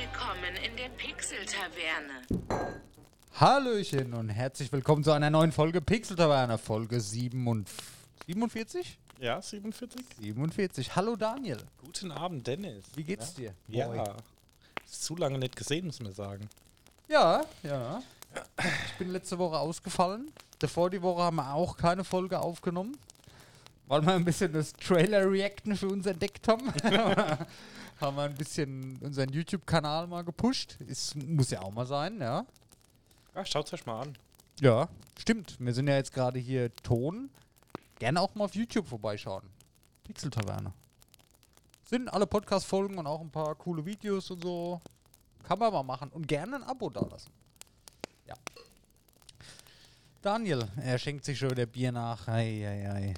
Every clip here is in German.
Willkommen in der Pixel-Taverne. Hallöchen und herzlich willkommen zu einer neuen Folge Pixel Taverne, Folge 47? Ja, 47. 47. Hallo Daniel, Guten Abend, Dennis. wie geht's dir? Ja. Ist zu lange nicht gesehen, muss man sagen. Ja, ja. Ich bin letzte Woche ausgefallen. Davor die Woche haben wir auch keine Folge aufgenommen, weil wir ein bisschen das Trailer-Reacten für uns entdeckt haben. haben wir ein bisschen unseren YouTube-Kanal mal gepusht. Ist, muss ja auch mal sein, ja. Ja, schaut's euch mal an. Ja, stimmt. Wir sind ja jetzt gerade hier Ton. Gerne auch mal auf YouTube vorbeischauen. Pixel Taverne. Sind alle Podcast-Folgen und auch ein paar coole Videos und so. Kann man mal machen. Und gerne ein Abo dalassen. Ja. Daniel, er schenkt sich schon wieder Bier nach. Ei, ei, ei.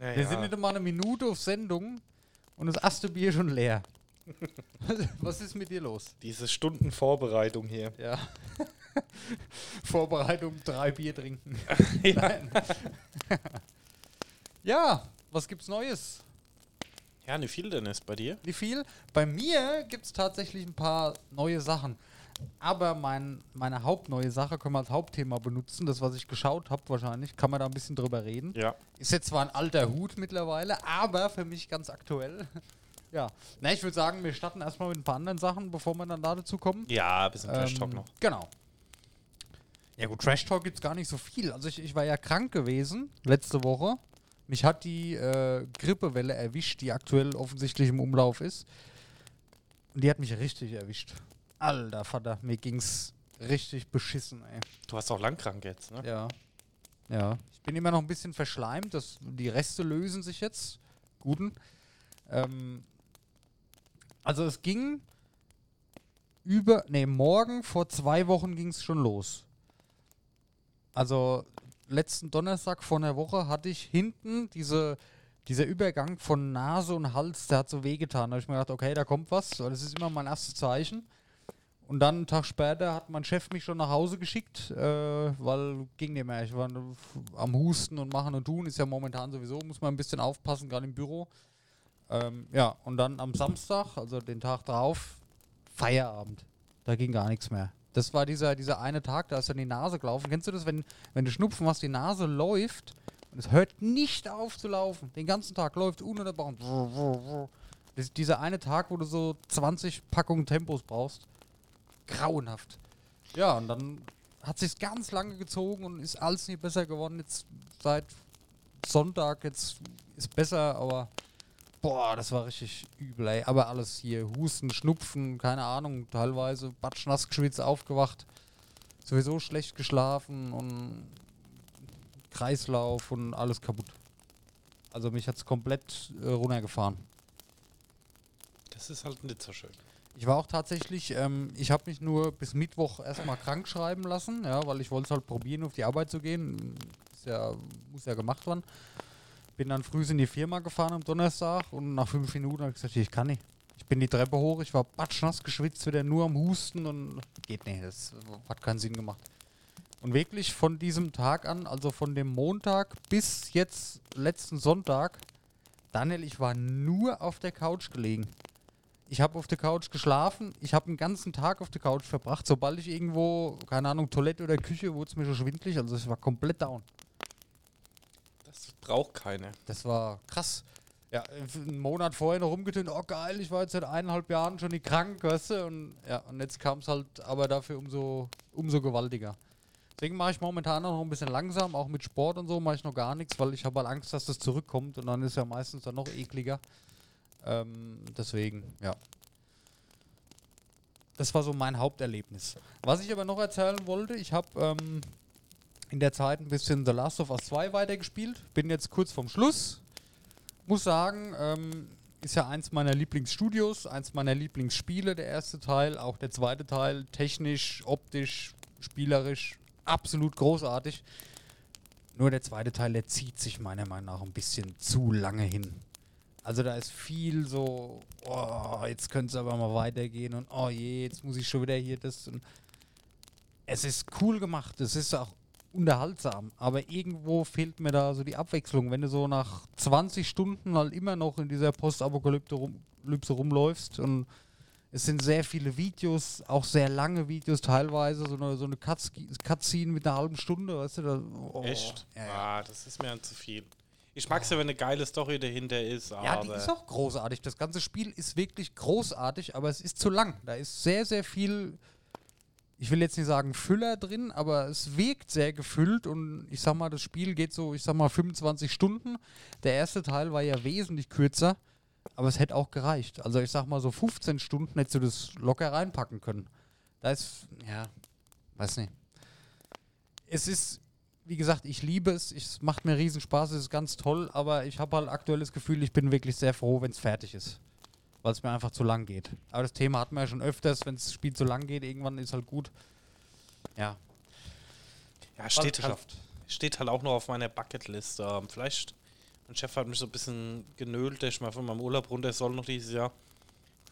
Ja, Wir sind nicht mal eine Minute auf Sendung und das erste Bier schon leer. Was ist mit dir los? Diese Stunden Vorbereitung hier. Ja. Vorbereitung, drei Bier trinken. Nein. ja, was gibt's Neues? Ja, nicht viel, Dennis, bei dir? Wie viel? Bei mir gibt's tatsächlich ein paar neue Sachen. Aber mein, meine hauptneue Sache können wir als Hauptthema benutzen. Das, was ich geschaut habe, wahrscheinlich. Kann man da ein bisschen drüber reden. Ja. Ist jetzt zwar ein alter Hut mittlerweile, aber für mich ganz aktuell. Ja. Na, ich würde sagen, wir starten erstmal mit ein paar anderen Sachen, bevor wir dann da dazu kommen. Ja, ein bisschen Trash Talk Ähm, noch. Genau. Ja gut, Trash Talk gibt's gar nicht so viel. Also ich, ich war ja krank gewesen letzte Woche. Mich hat die äh, Grippewelle erwischt, die aktuell offensichtlich im Umlauf ist. Und die hat mich richtig erwischt. Alter Vater, mir ging's richtig beschissen, ey. Du hast auch lang krank jetzt, ne? Ja. Ja. Ich bin immer noch ein bisschen verschleimt. Das, die Reste lösen sich jetzt. Guten. Ähm, also es ging über, nee, morgen vor zwei Wochen ging es schon los. Also letzten Donnerstag vor einer Woche hatte ich hinten diese, dieser Übergang von Nase und Hals, der hat so wehgetan. Da habe ich mir gedacht, okay, da kommt was. weil Das ist immer mein erstes Zeichen. Und dann einen Tag später hat mein Chef mich schon nach Hause geschickt, äh, weil ging nicht mehr. Ich war am Husten und machen und tun. Ist ja momentan sowieso, muss man ein bisschen aufpassen, gerade im Büro. Ähm, ja, und dann am Samstag, also den Tag drauf, Feierabend. Da ging gar nichts mehr. Das war dieser, dieser eine Tag, da ist dann die Nase gelaufen. Kennst du das, wenn, wenn du Schnupfen hast, die Nase läuft und es hört nicht auf zu laufen. Den ganzen Tag läuft ununterbrochen. Das ist dieser eine Tag, wo du so 20 Packungen Tempos brauchst. Grauenhaft. Ja, und dann hat sich ganz lange gezogen und ist alles nicht besser geworden. Jetzt seit Sonntag, jetzt ist besser, aber boah, das war richtig übel, ey. Aber alles hier, Husten, Schnupfen, keine Ahnung, teilweise batschnass geschwitzt, aufgewacht, sowieso schlecht geschlafen und Kreislauf und alles kaputt. Also mich hat's komplett äh, runtergefahren. Das ist halt nicht so schön. Ich war auch tatsächlich, ähm, ich habe mich nur bis Mittwoch erstmal krank schreiben lassen, ja, weil ich wollte es halt probieren, auf die Arbeit zu gehen. Ist ja, muss ja gemacht werden. Bin dann früh in die Firma gefahren am Donnerstag und nach fünf Minuten habe ich gesagt, ich kann nicht. Ich bin die Treppe hoch, ich war batschnass geschwitzt, wieder nur am Husten und geht nicht, das hat keinen Sinn gemacht. Und wirklich von diesem Tag an, also von dem Montag bis jetzt letzten Sonntag, Daniel, ich war nur auf der Couch gelegen. Ich habe auf der Couch geschlafen. Ich habe den ganzen Tag auf der Couch verbracht. Sobald ich irgendwo, keine Ahnung, Toilette oder Küche, wurde es mir schon schwindlig. Also ich war komplett down. Braucht keine. Das war krass. Ja, einen Monat vorher noch rumgetönt. Oh geil, ich war jetzt seit eineinhalb Jahren schon nicht krank, weißt du? Und ja, und jetzt kam es halt aber dafür umso, umso gewaltiger. Deswegen mache ich momentan noch ein bisschen langsam, auch mit Sport und so mache ich noch gar nichts, weil ich habe halt Angst, dass das zurückkommt und dann ist ja meistens dann noch ekliger. Ähm, deswegen, ja. Das war so mein Haupterlebnis. Was ich aber noch erzählen wollte, ich habe ähm, in der Zeit ein bisschen The Last of Us 2 weitergespielt. Bin jetzt kurz vorm Schluss. Muss sagen, ähm, ist ja eins meiner Lieblingsstudios, eins meiner Lieblingsspiele, der erste Teil, auch der zweite Teil, technisch, optisch, spielerisch, absolut großartig. Nur der zweite Teil, der zieht sich meiner Meinung nach ein bisschen zu lange hin. Also da ist viel so, oh, jetzt könnte es aber mal weitergehen und oh je, jetzt muss ich schon wieder hier das. Und es ist cool gemacht, es ist auch unterhaltsam, aber irgendwo fehlt mir da so die Abwechslung. Wenn du so nach 20 Stunden halt immer noch in dieser Postapokalypse rum, rumläufst und Es sind sehr viele Videos, auch sehr lange Videos teilweise, so eine, so eine Cuts- Cutscene mit einer halben Stunde, weißt du? Da, oh, Echt? Ja, ja. Ah, das ist mir dann zu viel. Ich mag's ja, wenn eine geile Story dahinter ist, aber. Ja, die ist auch großartig. Das ganze Spiel ist wirklich großartig, aber es ist zu lang. Da ist sehr, sehr viel, ich will jetzt nicht sagen Füller drin, aber es wirkt sehr gefüllt und ich sag mal, das Spiel geht so, ich sag mal, 25 Stunden. Der erste Teil war ja wesentlich kürzer, aber es hätte auch gereicht. Also ich sag mal, so 15 Stunden hättest du das locker reinpacken können. Da ist, ja, weiß nicht. Es ist, wie gesagt, ich liebe es, es macht mir riesen Spaß, es ist ganz toll, aber ich habe halt aktuell das Gefühl, ich bin wirklich sehr froh, wenn es fertig ist. Weil es mir einfach zu lang geht. Aber das Thema hatten wir ja schon öfters, wenn das Spiel zu lang geht, irgendwann ist halt gut. Ja. ja, steht halt, steht halt auch noch auf meiner Bucketlist. Ähm, vielleicht, mein Chef hat mich so ein bisschen genölt, dass ich mal von meinem Urlaub runter soll noch dieses Jahr.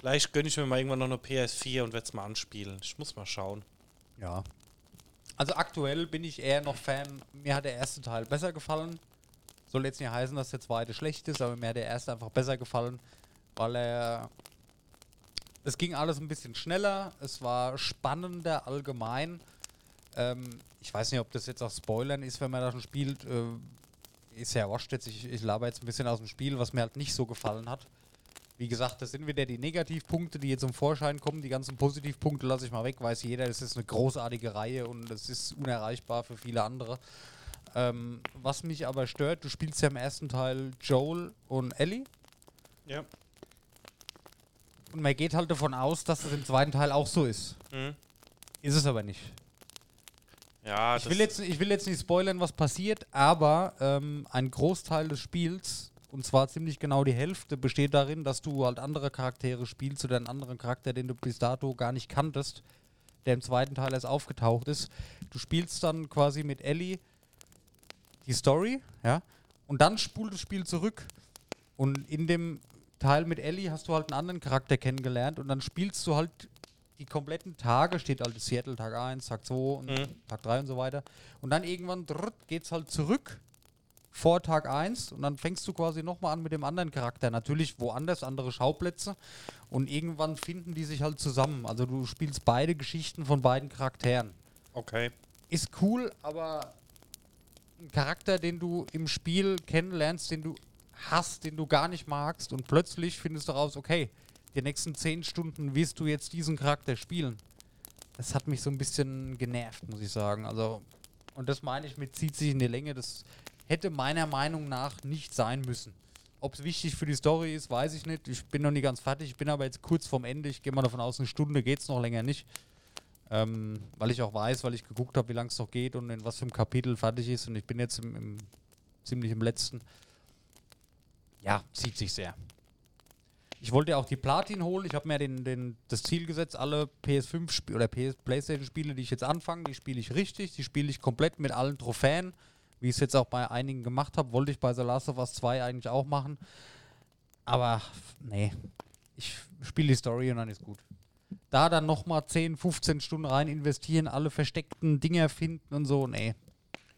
Vielleicht gönne ich mir mal irgendwann noch eine PS4 und werde es mal anspielen. Ich muss mal schauen. Ja. Also aktuell bin ich eher noch Fan. Mir hat der erste Teil besser gefallen. Soll jetzt nicht heißen, dass der zweite schlecht ist, aber mir hat der erste einfach besser gefallen, weil er. Es ging alles ein bisschen schneller, es war spannender allgemein. Ähm, ich weiß nicht, ob das jetzt auch Spoilern ist, wenn man da schon spielt. Äh, ist ja wascht jetzt. Ich, ich laber jetzt ein bisschen aus dem Spiel, was mir halt nicht so gefallen hat. Wie gesagt, das sind wieder die Negativpunkte, die jetzt zum Vorschein kommen. Die ganzen Positivpunkte lasse ich mal weg. Weiß jeder, das ist eine großartige Reihe und das ist unerreichbar für viele andere. Ähm, was mich aber stört, du spielst ja im ersten Teil Joel und Ellie. Ja. Und man geht halt davon aus, dass das im zweiten Teil auch so ist. Mhm. Ist es aber nicht. Ja, Ich will, jetzt, ich will jetzt nicht spoilern, was passiert, aber ähm, ein Großteil des Spiels, und zwar ziemlich genau die Hälfte, besteht darin, dass du halt andere Charaktere spielst oder einen anderen Charakter, den du bis dato gar nicht kanntest, der im zweiten Teil erst aufgetaucht ist. Du spielst dann quasi mit Ellie die Story, ja, und dann spult das Spiel zurück. Und in dem Teil mit Ellie hast du halt einen anderen Charakter kennengelernt und dann spielst du halt die kompletten Tage, steht halt Seattle Tag 1, Tag 2 und Mhm. Tag 3 und so weiter. Und dann irgendwann drrrt, geht's halt zurück vor Tag 1 und dann fängst du quasi nochmal an mit dem anderen Charakter. Natürlich woanders, andere Schauplätze. Und irgendwann finden die sich halt zusammen. Also du spielst beide Geschichten von beiden Charakteren Okay. ist cool, aber ein Charakter, den du im Spiel kennenlernst, den du hast, den du gar nicht magst und plötzlich findest du raus, okay, die nächsten zehn Stunden wirst du jetzt diesen Charakter spielen. Das hat mich so ein bisschen genervt, muss ich sagen. Also, und das meine ich mit zieht sich in die Länge. Das hätte meiner Meinung nach nicht sein müssen. Ob es wichtig für die Story ist, weiß ich nicht. Ich bin noch nicht ganz fertig. Ich bin aber jetzt kurz vorm Ende. Ich gehe mal davon aus, eine Stunde geht es noch länger nicht. Ähm, weil ich auch weiß, weil ich geguckt habe, wie lange es noch geht und in was für einem Kapitel fertig ist. Und ich bin jetzt im, im, ziemlich im letzten. Ja, zieht sich sehr. Ich wollte auch die Platin holen. Ich habe mir den, den, das Ziel gesetzt, alle PS5 -Sp oder PS PlayStation-Spiele, die ich jetzt anfange, die spiele ich richtig. Die spiele ich komplett mit allen Trophäen. Wie ich es jetzt auch bei einigen gemacht habe, wollte ich bei The Last of Us 2 eigentlich auch machen. Aber nee, ich spiele die Story und dann ist gut. Da dann nochmal 10, 15 Stunden rein investieren, alle versteckten Dinger finden und so, nee.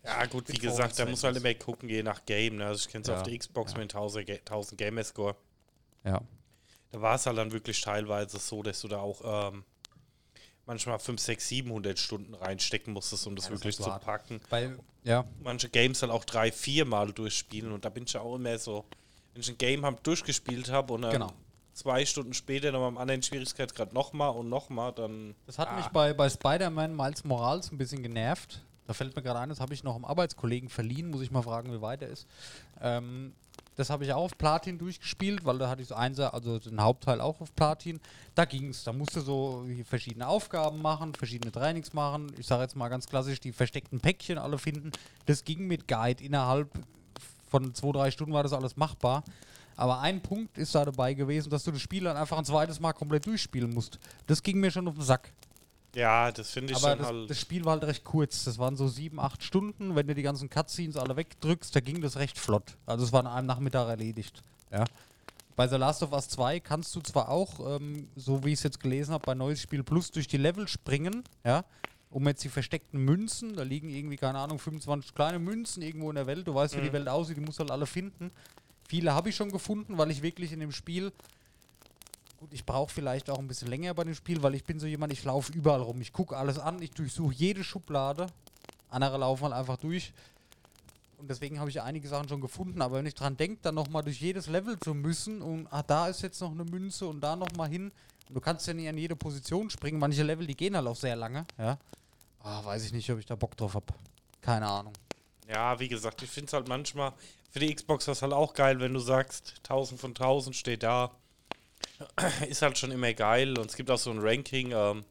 Ja, gut, wie gesagt, da muss man halt immer gucken, je nach Game. Ne? Also ich kenne es Ja, auf der Xbox ja. mit 1000, Ga- 1000 Gamerscore. Ja. Da war es halt dann wirklich teilweise so, dass du da auch ähm, manchmal 5, 6, 700 Stunden reinstecken musstest, um das Ja, das wirklich ist zu hart. packen. Weil, ja, Manche Games halt auch drei, vier Mal durchspielen und da bin ich ja auch immer so, wenn ich ein Game hab, durchgespielt habe und dann Genau. zwei Stunden später noch am anderen Schwierigkeitsgrad nochmal und nochmal, dann Das hat Ah. mich bei, bei Spider-Man Miles Morales ein bisschen genervt. Da fällt mir gerade ein, das habe ich noch einem Arbeitskollegen verliehen, muss ich mal fragen, wie weit er ist. Ähm, das habe ich auch auf Platin durchgespielt, weil da hatte ich so Einser, also den Hauptteil auch auf Platin. Da ging es, da musste so verschiedene Aufgaben machen, verschiedene Trainings machen. Ich sage jetzt mal ganz klassisch, die versteckten Päckchen alle finden. Das ging mit Guide innerhalb von zwei, drei Stunden war das alles machbar. Aber ein Punkt ist da dabei gewesen, dass du das Spiel dann einfach ein zweites Mal komplett durchspielen musst. Das ging mir schon auf den Sack. Ja, das finde ich Aber dann das, halt. das Spiel war halt recht kurz. Das waren so sieben, acht Stunden. Wenn du die ganzen Cutscenes alle wegdrückst, da ging das recht flott. Also es war an einem Nachmittag erledigt. Ja. Bei The Last of Us 2 kannst du zwar auch, ähm, so wie ich es jetzt gelesen habe, bei Neues Spiel Plus durch die Level springen, ja, um jetzt die versteckten Münzen, da liegen irgendwie, keine Ahnung, 25 kleine Münzen irgendwo in der Welt, du weißt, wie die Welt aussieht, die musst du halt alle finden. Viele habe ich schon gefunden, weil ich wirklich in dem Spiel gut, ich brauche vielleicht auch ein bisschen länger bei dem Spiel, weil ich bin so jemand, ich laufe überall rum. Ich gucke alles an, ich durchsuche jede Schublade. Andere laufen halt einfach durch. Und deswegen habe ich einige Sachen schon gefunden. Aber wenn ich dran denke, dann nochmal durch jedes Level zu müssen und ah, da ist jetzt noch eine Münze und da nochmal hin. Und du kannst ja nicht an jede Position springen. Manche Level, die gehen halt auch sehr lange. Ja. Ah, weiß ich nicht, ob ich da Bock drauf habe. Keine Ahnung. Ja, wie gesagt, ich finde es halt manchmal für die Xbox das halt auch geil, wenn du sagst, 1000 von 1000 steht da. Ist halt schon immer geil und es gibt auch so ein Ranking ähm,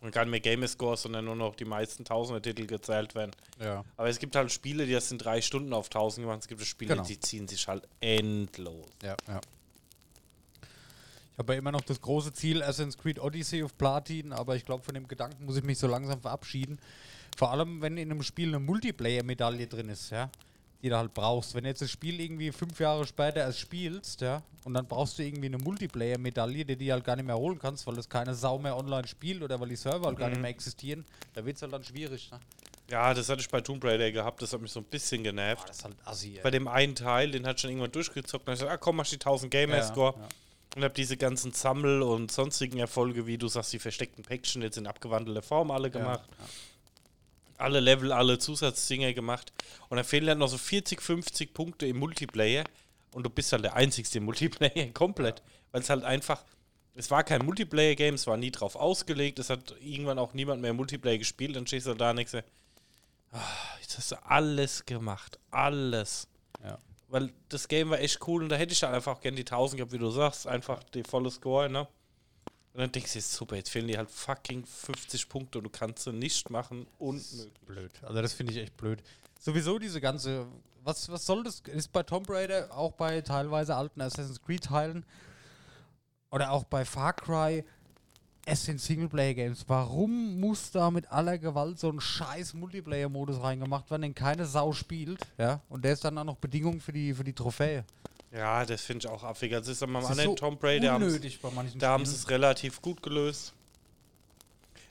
und gar nicht mehr Gamerscore, sondern nur noch die meisten Tausender-Titel gezählt werden. Ja. Aber es gibt halt Spiele, die das in drei Stunden auf 1000 gemacht. Es gibt Spiele, Genau. die ziehen sich halt endlos. Ja, ja. Ich habe ja immer noch das große Ziel Assassin's Creed Odyssey of Platin, aber ich glaube, von dem Gedanken muss ich mich so langsam verabschieden. Vor allem, wenn in einem Spiel eine Multiplayer-Medaille drin ist, ja, die du halt brauchst. Wenn du jetzt das Spiel irgendwie fünf Jahre später erst spielst, ja, und dann brauchst du irgendwie eine Multiplayer-Medaille, die du halt gar nicht mehr holen kannst, weil das keine Sau mehr online spielt oder weil die Server halt gar nicht mehr existieren, da wird es halt dann schwierig. Ne? Ja, das hatte ich bei Tomb Raider gehabt, das hat mich so ein bisschen genervt. Boah, das ist halt assi. ey. Bei dem einen Teil, den hat schon irgendwann durchgezockt. Und ich gesagt, ah komm, mach die 1000 Gamerscore. Ja, ja. Und hab diese ganzen Sammel- und sonstigen Erfolge, wie du sagst, die versteckten Päckchen jetzt in abgewandelter Form alle gemacht. Ja, Alle Level, alle Zusatzdinger gemacht. Und dann fehlen dann noch so 40, 50 Punkte im Multiplayer. Und du bist halt der Einzigste im Multiplayer komplett. Weil es halt einfach. Es war kein Multiplayer-Game, es war nie drauf ausgelegt. Es hat irgendwann auch niemand mehr Multiplayer gespielt. Dann stehst du da dir, ah, jetzt hast du alles gemacht. Alles. Ja. Weil das Game war echt cool und da hätte ich dann einfach gern die 1000 gehabt, wie du sagst. Einfach die volle Score, ne? Und dann denkst du, jetzt super, jetzt fehlen dir halt fucking 50 Punkte und du kannst sie nicht machen. Unmöglich. blöd. Also das finde ich echt blöd. Sowieso diese ganze, was, was soll das? Ist bei Tomb Raider, auch bei teilweise alten Assassin's Creed Teilen oder auch bei Far Cry, es sind Singleplayer-Games. Warum muss da mit aller Gewalt so ein scheiß Multiplayer-Modus reingemacht werden, den keine Sau spielt, ja? Und der ist dann auch noch Bedingung für die, für die Trophäe. Ja, das finde ich auch affig. Also ist Das ist anderen so bei manchen da haben sie es relativ gut gelöst.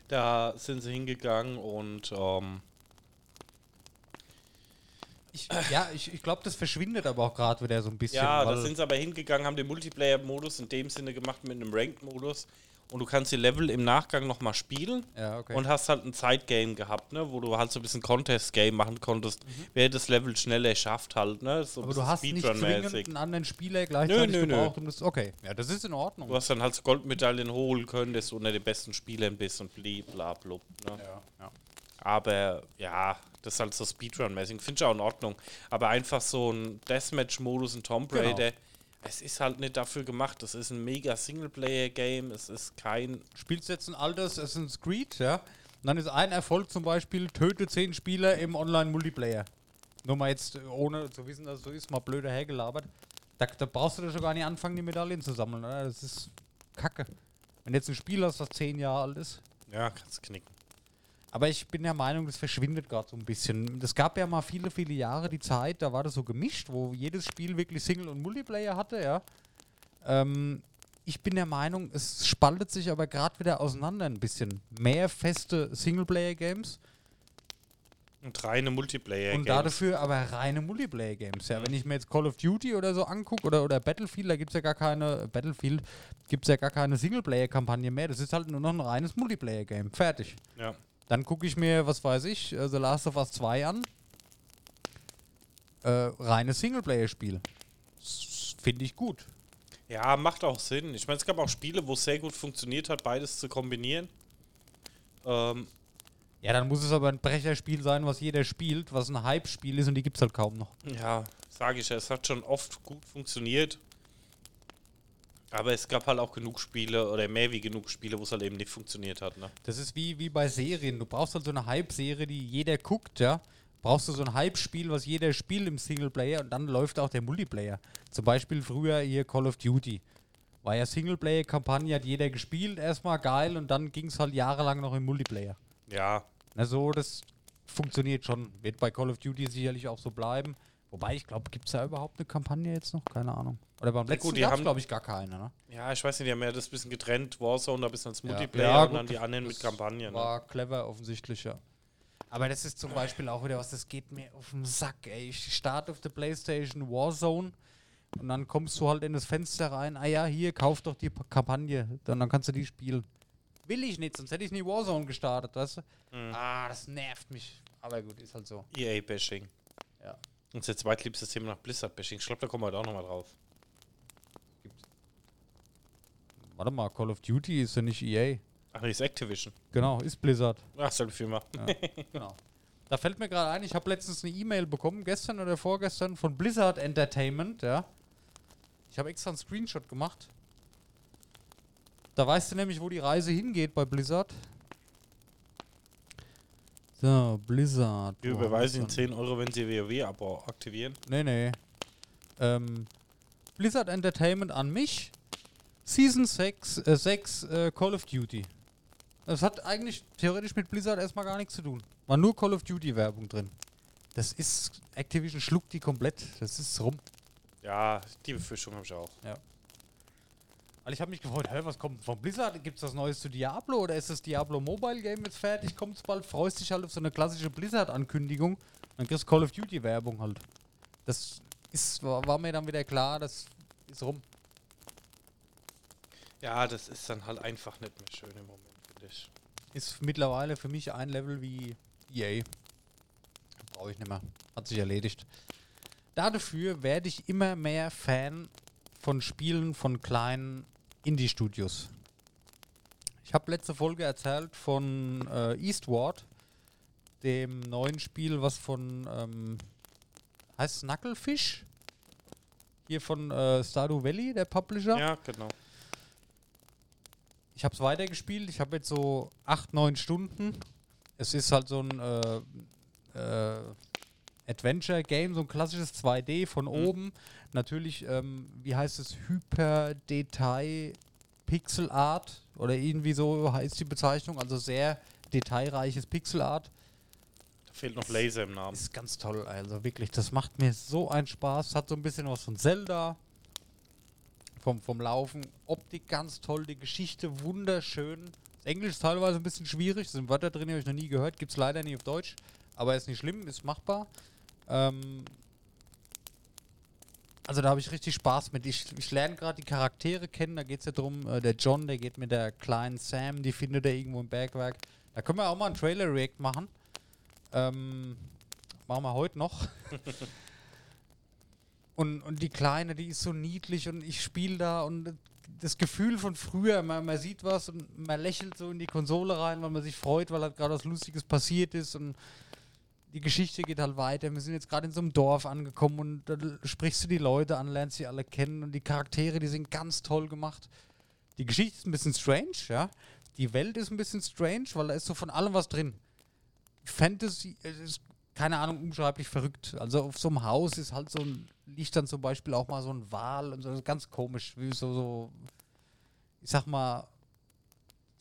Da sind sie hingegangen und ähm, Ich, ja, ich, ich glaube, das verschwindet aber auch gerade wieder so ein bisschen. ja, da sind sie aber hingegangen, haben den Multiplayer-Modus in dem Sinne gemacht mit einem Ranked-Modus und du kannst die Level im Nachgang nochmal spielen ja, okay. und hast halt ein Zeitgame gehabt, ne, wo du halt so ein bisschen Contest-Game machen konntest, wer das Level schneller schafft halt, ne, so ein Mhm. aber du hast nicht zwingend einen anderen Spieler gleichzeitig nö, nö. gebraucht, um das. Okay, ja, das ist in Ordnung. Du hast dann halt so Goldmedaillen holen können, dass du unter den besten Spielern bist und bli, bla, blub. Ne? ja, ja. Aber ja, das ist halt so Speedrun-mäßig. Finde ich auch in Ordnung. Aber einfach so ein Deathmatch-Modus in Tomb Genau. Es ist halt nicht dafür gemacht. Das ist ein mega Singleplayer-Game. Es ist kein. Spielst jetzt ein altes Assassin's Creed, ja? Und dann ist ein Erfolg zum Beispiel, töte zehn Spieler im Online-Multiplayer. Nur mal jetzt, ohne zu wissen, dass es so ist, mal blöder hergelabert. Da, da brauchst du doch schon gar nicht anfangen, die Medaillen zu sammeln, oder? Das ist Kacke. Wenn du jetzt ein Spiel hast, das zehn Jahre alt ist. Ja, kannst knicken. Aber ich bin der Meinung, das verschwindet gerade so ein bisschen. Es gab ja mal viele, viele Jahre die Zeit, da war das so gemischt, wo jedes Spiel wirklich Single- und Multiplayer hatte, ja. Ähm, ich bin der Meinung, es spaltet sich aber gerade wieder auseinander ein bisschen. Mehr feste Singleplayer-Games Und reine multiplayer und dafür aber reine Multiplayer-Games. Ja, wenn ich mir jetzt Call of Duty oder so angucke oder, oder Battlefield, da gibt es ja gar keine, Battlefield gibt es ja gar keine Singleplayer-Kampagne mehr. Das ist halt nur noch ein reines Multiplayer-Game. Fertig. Ja. Dann gucke ich mir, was weiß ich, äh, The Last of Us 2 an. Äh, reines Singleplayer-Spiel. Finde ich gut. ja, macht auch Sinn. Ich meine, es gab auch Spiele, wo es sehr gut funktioniert hat, beides zu kombinieren. Ähm, Ja, dann muss es aber ein Brecherspiel sein, was jeder spielt, was ein Hype-Spiel ist und die gibt es halt kaum noch. Ja, sage ich ja, es hat schon oft gut funktioniert. Aber es gab halt auch genug Spiele oder mehr wie genug Spiele, wo es halt eben nicht funktioniert hat. Ne? Das ist wie, wie bei Serien. Du brauchst halt so eine Hype-Serie, die jeder guckt, ja. Brauchst du so ein Hype-Spiel, was jeder spielt im Singleplayer und dann läuft auch der Multiplayer. Zum Beispiel früher hier Call of Duty. War ja Singleplayer-Kampagne, hat jeder gespielt, erstmal geil und dann ging es halt jahrelang noch im Multiplayer. Ja, Na so, das funktioniert schon. Wird bei Call of Duty sicherlich auch so bleiben. Wobei, ich glaube, gibt es da überhaupt eine Kampagne jetzt noch? Keine Ahnung. Oder beim letzten die gab es, glaube ich, gar keine, ne? ja, ich weiß nicht, die haben ja das bisschen getrennt, Warzone, da ein bisschen als Ja. Multiplayer Ja, und gut, dann die anderen mit Kampagnen. Ne? War clever, offensichtlich, ja. Aber das ist zum Beispiel auch wieder was, das geht mir auf den Sack, ey. Ich starte auf der Playstation Warzone Und dann kommst du halt in das Fenster rein, ah ja, hier, kauf doch die Kampagne, dann, dann kannst du die spielen. Will ich nicht, sonst hätte ich nie Warzone gestartet, weißt du? Mhm. Ah, das nervt mich. Aber gut, ist halt so. EA-Bashing. Ja. Unser zweitliebstes Thema nach Blizzard-Bashing. Ich glaube, da kommen wir heute auch nochmal drauf. Warte mal, Call of Duty ist ja nicht EA. Ach, ist Activision. Genau, ist Blizzard. Ach, selbe Firma. Genau. Da fällt mir gerade ein, ich habe letztens eine E-Mail bekommen, gestern oder vorgestern, von Blizzard Entertainment, ja. Ich habe extra einen Screenshot gemacht. Da weißt du nämlich, wo die Reise hingeht bei Blizzard. So, Blizzard. Wir überweisen Ihnen denn? 10 Euro, wenn Sie WoW-Abo aktivieren. Nee, nee. Ähm, Blizzard Entertainment an mich. Season 6, äh, 6 äh, Call of Duty. Das hat eigentlich theoretisch mit Blizzard erstmal gar nichts zu tun. War nur Call of Duty Werbung drin. Das ist, Activision schluckt die komplett. Das ist rum. Ja, die Befürchtung habe ich auch. Also ich habe mich gefreut, hä, was kommt von Blizzard? Gibt es was Neues zu Diablo oder ist das Diablo Mobile Game jetzt fertig? Kommt es bald? Freust dich halt auf so eine klassische Blizzard-Ankündigung. Dann kriegst du Call of Duty Werbung halt. Das ist, war, war mir dann wieder klar, das ist rum. Ja, das ist dann halt einfach nicht mehr schön im Moment, finde ich. Ist mittlerweile für mich ein Level wie EA. Brauche ich nicht mehr. Hat sich erledigt. Dafür werde ich immer mehr Fan von Spielen von kleinen Indie-Studios. Ich habe letzte Folge erzählt von äh, Eastward, dem neuen Spiel, was von ähm, heißt Knucklefish? Hier von äh, Stardew Valley, der Publisher. Ja, genau. Ich habe es weitergespielt. Ich habe jetzt so 8, 9 Stunden. Es ist halt so ein äh, äh, Adventure-Game, so ein klassisches 2D von oben. Natürlich, ähm, wie heißt es, Hyper-Detail Pixel Art oder irgendwie so heißt die Bezeichnung. Also sehr detailreiches Pixel Art. Da fehlt noch Laser im Namen. Ist ganz toll, also wirklich, das macht mir so einen Spaß. Hat so ein bisschen was von Zelda. Vom, vom Laufen. Optik ganz toll, die Geschichte wunderschön. Das Englisch ist teilweise ein bisschen schwierig, sind Wörter drin, die habe ich noch nie gehört. Gibt es leider nie auf Deutsch. Aber ist nicht schlimm, ist machbar. Ähm also da habe ich richtig Spaß mit. Ich, ich lerne gerade die Charaktere kennen. Da geht es ja darum, äh, der John, der geht mit der kleinen Sam, die findet er irgendwo im Bergwerk. Da können wir auch mal einen Trailer-React machen. Ähm, machen wir heute noch. und, und die Kleine, die ist so niedlich und ich spiele da und das Gefühl von früher, man, man sieht was und man lächelt so in die Konsole rein, weil man sich freut, weil halt gerade was Lustiges passiert ist und die Geschichte geht halt weiter. Wir sind jetzt gerade in so einem Dorf angekommen und da sprichst du die Leute an, lernst sie alle kennen und die Charaktere, die sind ganz toll gemacht. Die Geschichte ist ein bisschen strange, ja. Die Welt ist ein bisschen strange, weil da ist so von allem was drin. Fantasy es ist, keine Ahnung, unbeschreiblich verrückt. Also auf so einem Haus ist halt so ein, liegt dann zum Beispiel auch mal so ein Wal und so, das ist ganz komisch, wie so, so, ich sag mal,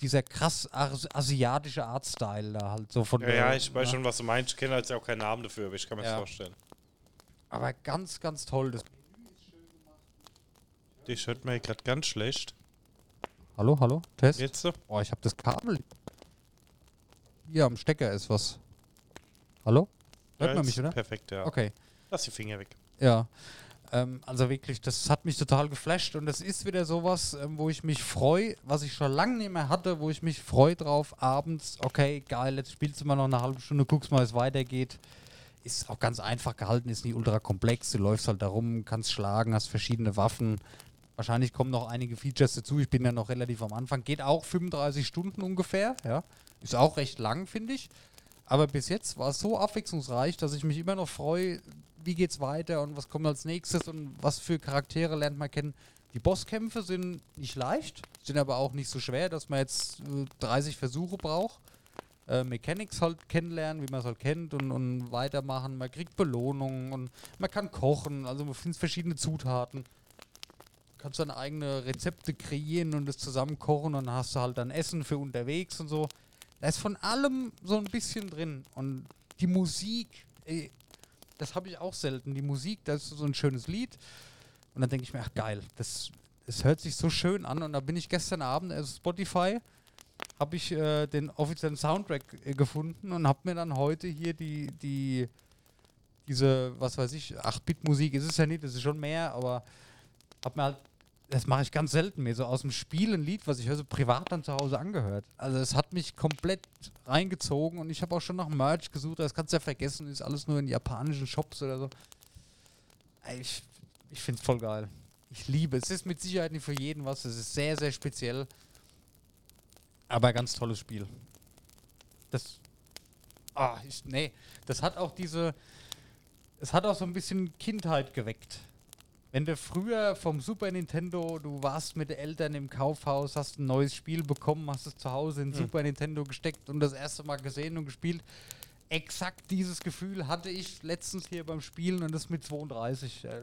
dieser krass as asiatische Artstyle da halt so von Ja, ja, ich weiß schon, was du meinst. Ich kenne jetzt ja auch keinen Namen dafür, aber ich kann mir das Ja. vorstellen. Aber ganz, ganz toll. Das Dich hört man gerade ganz schlecht. hallo, hallo, Test? Jetzt so? Oh, ich habe das Kabel. Hier am Stecker ist was. Hallo? Hört Ja, man mich, oder? Perfekt, ja. Okay. Lass die Finger weg. Ja. Ähm, also wirklich, das hat mich total geflasht und das ist wieder sowas, ähm, wo ich mich freue, was ich schon lange nicht mehr hatte, wo ich mich freue drauf, abends, okay, geil, jetzt spielst du mal noch eine halbe Stunde, guckst mal, wie es weitergeht. Ist auch ganz einfach gehalten, ist nicht ultra komplex, du läufst halt darum, kannst schlagen, hast verschiedene Waffen. Wahrscheinlich kommen noch einige Features dazu, ich bin ja noch relativ am Anfang. Geht auch 35 Stunden ungefähr, ja. Ist auch recht lang, finde ich. Aber bis jetzt war es so abwechslungsreich, dass ich mich immer noch freue, wie geht's weiter und was kommt als nächstes und was für Charaktere lernt man kennen. Die Bosskämpfe sind nicht leicht, sind aber auch nicht so schwer, dass man jetzt äh, 30 Versuche braucht. Äh, Mechanics halt kennenlernen, wie man es halt kennt und, und weitermachen. Man kriegt Belohnungen und man kann kochen, also man findet verschiedene Zutaten. Kannst dann eigene Rezepte kreieren und das zusammen kochen und dann hast du halt dann Essen für unterwegs und so. Da ist von allem so ein bisschen drin. Und die Musik, ey, das habe ich auch selten. Die Musik, das ist so ein schönes Lied. Und dann denke ich mir, ach geil, das, das hört sich so schön an. Und da bin ich gestern Abend auf Spotify, habe ich äh, den offiziellen Soundtrack äh, gefunden und habe mir dann heute hier die, die, diese, was weiß ich, 8-Bit-Musik ist es ja nicht, das ist schon mehr, aber hab mir halt, das mache ich ganz selten mehr, so aus dem Spiel ein Lied, was ich höre, so privat dann zu Hause angehört. Also es hat mich komplett reingezogen und ich habe auch schon nach Merch gesucht, das kannst du ja vergessen, ist alles nur in japanischen Shops oder so. Ich, ich finde es voll geil. Ich liebe es. Es ist mit Sicherheit nicht für jeden was, es ist sehr, sehr speziell. Aber ganz tolles Spiel. Das. Ah, ich, nee. Das hat auch diese. Es hat auch so ein bisschen Kindheit geweckt. Wenn du früher vom Super Nintendo, du warst mit den Eltern im Kaufhaus, hast ein neues Spiel bekommen, hast es zu Hause in Super Nintendo gesteckt und das erste Mal gesehen und gespielt. Exakt dieses Gefühl hatte ich letztens hier beim Spielen und das mit 32. Äh,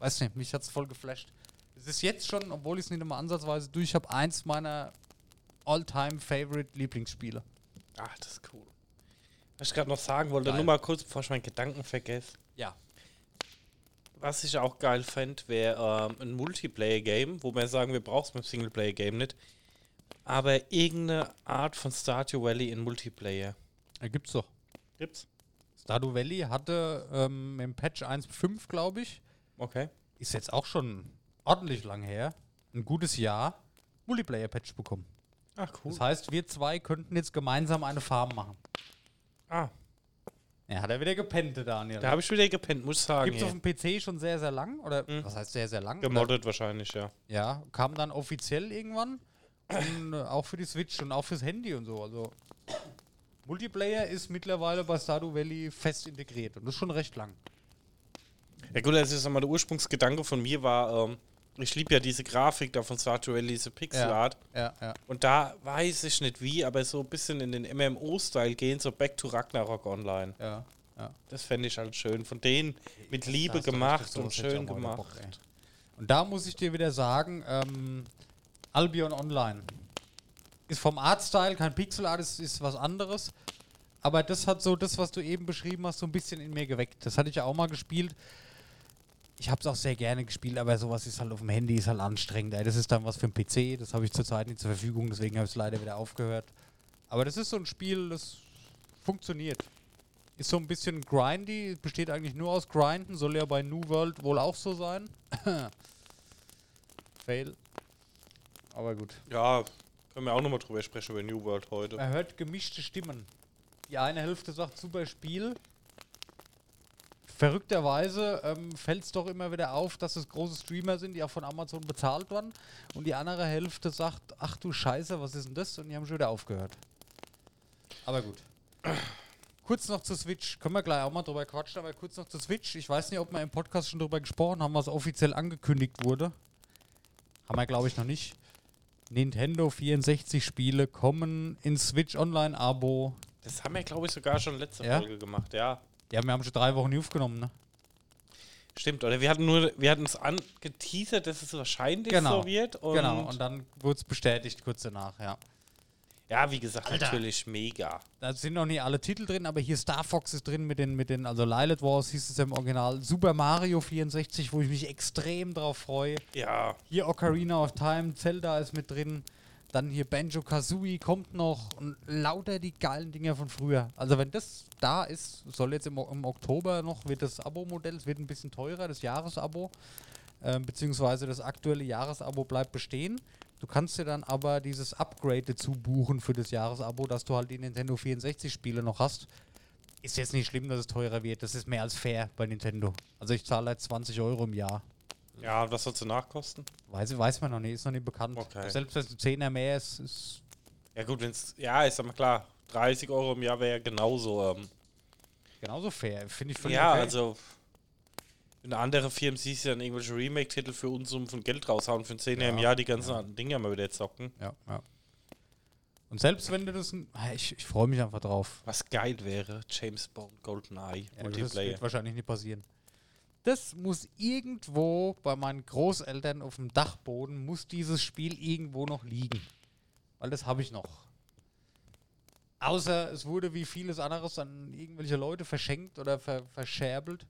weiß nicht, mich hat es voll geflasht. Es ist jetzt schon, obwohl ich es nicht immer ansatzweise durch habe, eins meiner all-time-favorite Lieblingsspiele. Ach, das ist cool. Was ich gerade noch sagen wollte, Geil. nur mal kurz, bevor ich meinen Gedanken vergesse. Ja. Was ich auch geil fände, wäre ähm, ein Multiplayer-Game, wo wir sagen, wir brauchen es beim Singleplayer-Game nicht. Aber irgendeine Art von Stardew Valley in Multiplayer. Da gibt's doch. Gibt's? Stardew Valley hatte ähm, im Patch 1.5, glaube ich, Okay. ist jetzt auch schon ordentlich lang her, ein gutes Jahr, Multiplayer-Patch bekommen. Ach, cool. Das heißt, wir zwei könnten jetzt gemeinsam eine Farm machen. ah, Ja, hat er wieder gepennt, der Daniel. da habe ich wieder gepennt, muss ich sagen. Gibt es auf dem PC schon sehr, sehr lang? Oder Mhm. was heißt sehr, sehr lang? Gemoddet wahrscheinlich, ja. Oder, ja, kam dann offiziell irgendwann. Und äh, auch für die Switch und auch fürs Handy und so. Also Multiplayer ist mittlerweile bei Stardew Valley fest integriert und das ist schon recht lang. Ja gut, also ich sag mal, der Ursprungsgedanke von mir war, ähm, ich liebe ja diese Grafik da von Stardew Valley, diese Pixelart. Ja, ja. Und da weiß ich nicht wie, aber so ein bisschen in den MMO-Style gehen, so Back to Ragnarok Online. Ja, ja. Das fände ich halt schön. Von denen mit Liebe gemacht und schön gemacht. Bock, und da muss ich dir wieder sagen, ähm, Albion Online ist vom Artstyle kein Pixelart, ist, ist was anderes. Aber das hat so das, was du eben beschrieben hast, so ein bisschen in mir geweckt. Das hatte ich ja auch mal gespielt. Ich habe es auch sehr gerne gespielt, aber sowas ist halt auf dem Handy, ist halt anstrengend. Ey. Das ist dann was für einen PC, das habe ich zurzeit nicht zur Verfügung, deswegen habe ich es leider wieder aufgehört. Aber das ist so ein Spiel, das funktioniert. Ist so ein bisschen grindy, besteht eigentlich nur aus Grinden, soll ja bei New World wohl auch so sein. Fail. Aber gut. Ja, können wir auch nochmal drüber sprechen über New World heute. Man hört gemischte Stimmen. Die eine Hälfte sagt super Spiel. Verrückterweise ähm, fällt es doch immer wieder auf, dass es große Streamer sind, die auch von Amazon bezahlt werden. Und die andere Hälfte sagt, ach du Scheiße, was ist denn das? Und die haben schon wieder aufgehört. Aber gut. Kurz noch zur Switch. Können wir gleich auch mal drüber quatschen, aber kurz noch zur Switch. Ich weiß nicht, ob wir im Podcast schon drüber gesprochen haben, was offiziell angekündigt wurde. Haben wir, glaube ich, noch nicht. Nintendo 64 Spiele kommen in Switch Online Abo. Das haben wir, glaube ich, sogar schon letzte Ja? Folge gemacht, ja. Ja, wir haben schon drei Wochen nicht aufgenommen, ne? Stimmt, oder wir hatten nur, wir hatten es angeteasert, dass es wahrscheinlich Genau. so wird. Und genau, und dann wurde es bestätigt kurz danach, ja. ja, wie gesagt, Alter. natürlich mega. Da sind noch nicht alle Titel drin, aber hier Star Fox ist drin mit den, mit den, also Lilith Wars hieß es ja im Original, Super Mario 64, wo ich mich extrem drauf freue. Ja, Hier Ocarina of Time, Zelda ist mit drin. Dann hier Banjo Kazooie kommt noch und lauter die geilen Dinger von früher. Also wenn das da ist, soll jetzt im, im Oktober noch, wird das Abo-Modell, es wird ein bisschen teurer, das Jahresabo, ähm, beziehungsweise das aktuelle Jahresabo bleibt bestehen. Du kannst dir dann aber dieses Upgrade dazu buchen für das Jahresabo, dass du halt die Nintendo 64 Spiele noch hast. Ist jetzt nicht schlimm, dass es teurer wird. Das ist mehr als fair bei Nintendo. Also ich zahle halt 20 Euro im Jahr. Ja, und was soll es nachkosten? Weiß, weiß man noch nicht, ist noch nicht bekannt. Okay. Selbst wenn es ein Zehner mehr ist, ist Ja gut, wenn es, ja, ist aber klar, 30 Euro im Jahr wäre ja genauso. Ähm, genauso fair. Finde ich völlig ja, okay. also wenn andere Firmen siehst du dann irgendwelche Remake-Titel für Unsummen von Geld raushauen, für 10 im Ja, Jahr die ganzen anderen Dinger mal wieder zocken. Ja, ja. Und selbst wenn du das. Ah, Ich, ich freue mich einfach drauf. Was geil wäre, James Bond GoldenEye Ja, das Multiplayer. wird wahrscheinlich nicht passieren. Das muss irgendwo bei meinen Großeltern auf dem Dachboden, muss dieses Spiel irgendwo noch liegen. Weil das habe ich noch. Außer es wurde wie vieles anderes an irgendwelche Leute verschenkt oder ver verscherbelt.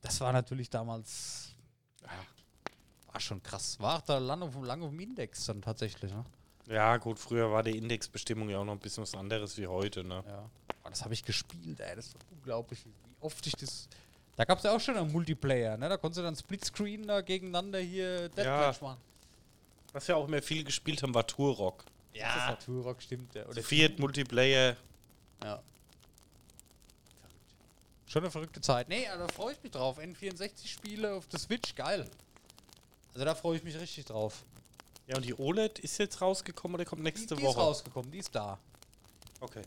Das war natürlich damals. Ja, war schon krass. War da lange auf, lang auf dem Index dann tatsächlich. Ne? Ja, gut, früher war die Indexbestimmung ja auch noch ein bisschen was anderes wie heute, ne? Ja, war das habe ich gespielt, ey. Das ist doch unglaublich, wie oft ich das. Da gab es ja auch schon einen Multiplayer, ne? Da konntest du dann Splitscreen da gegeneinander hier Deathmatch machen. Was wir auch immer viel gespielt haben, war Turok. Das ist ja Turok, stimmt. Ja. Oder viert Multiplayer. Ja. Schon eine verrückte Zeit. Nee, aber da freue ich mich drauf. N64-Spiele auf der Switch, geil. Also da freue ich mich richtig drauf. Ja, und die OLED ist jetzt rausgekommen oder kommt Die, nächste die ist Woche? rausgekommen, die ist da. Okay.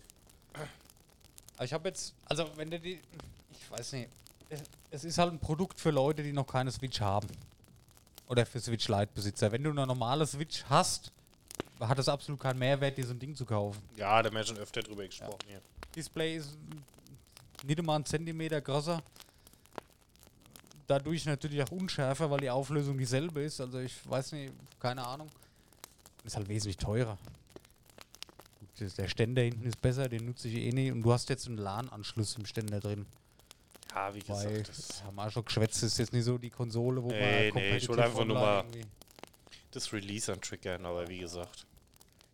Aber ich habe jetzt, also wenn du die, ich weiß nicht, es, es ist halt ein Produkt für Leute, die noch keine Switch haben. Oder für Switch Lite-Besitzer. Wenn du eine normale Switch hast, hat es absolut keinen Mehrwert, dir so ein Ding zu kaufen. Ja, da haben wir schon öfter drüber gesprochen hier. Display ist nicht einmal einen Zentimeter größer. Dadurch natürlich auch unschärfer, weil die Auflösung dieselbe ist. Also ich weiß nicht, keine Ahnung. Ist halt wesentlich teurer. Gut, der Ständer hinten ist besser, den nutze ich eh nicht. Und du hast jetzt einen LAN-Anschluss im Ständer drin. Ja, wie Weil, gesagt, das, haben wir auch schon geschwätzt, ist jetzt nicht so die Konsole, wo Nee, man nee, ich wollte einfach nur mal- irgendwie- das Release an triggern, aber wie gesagt.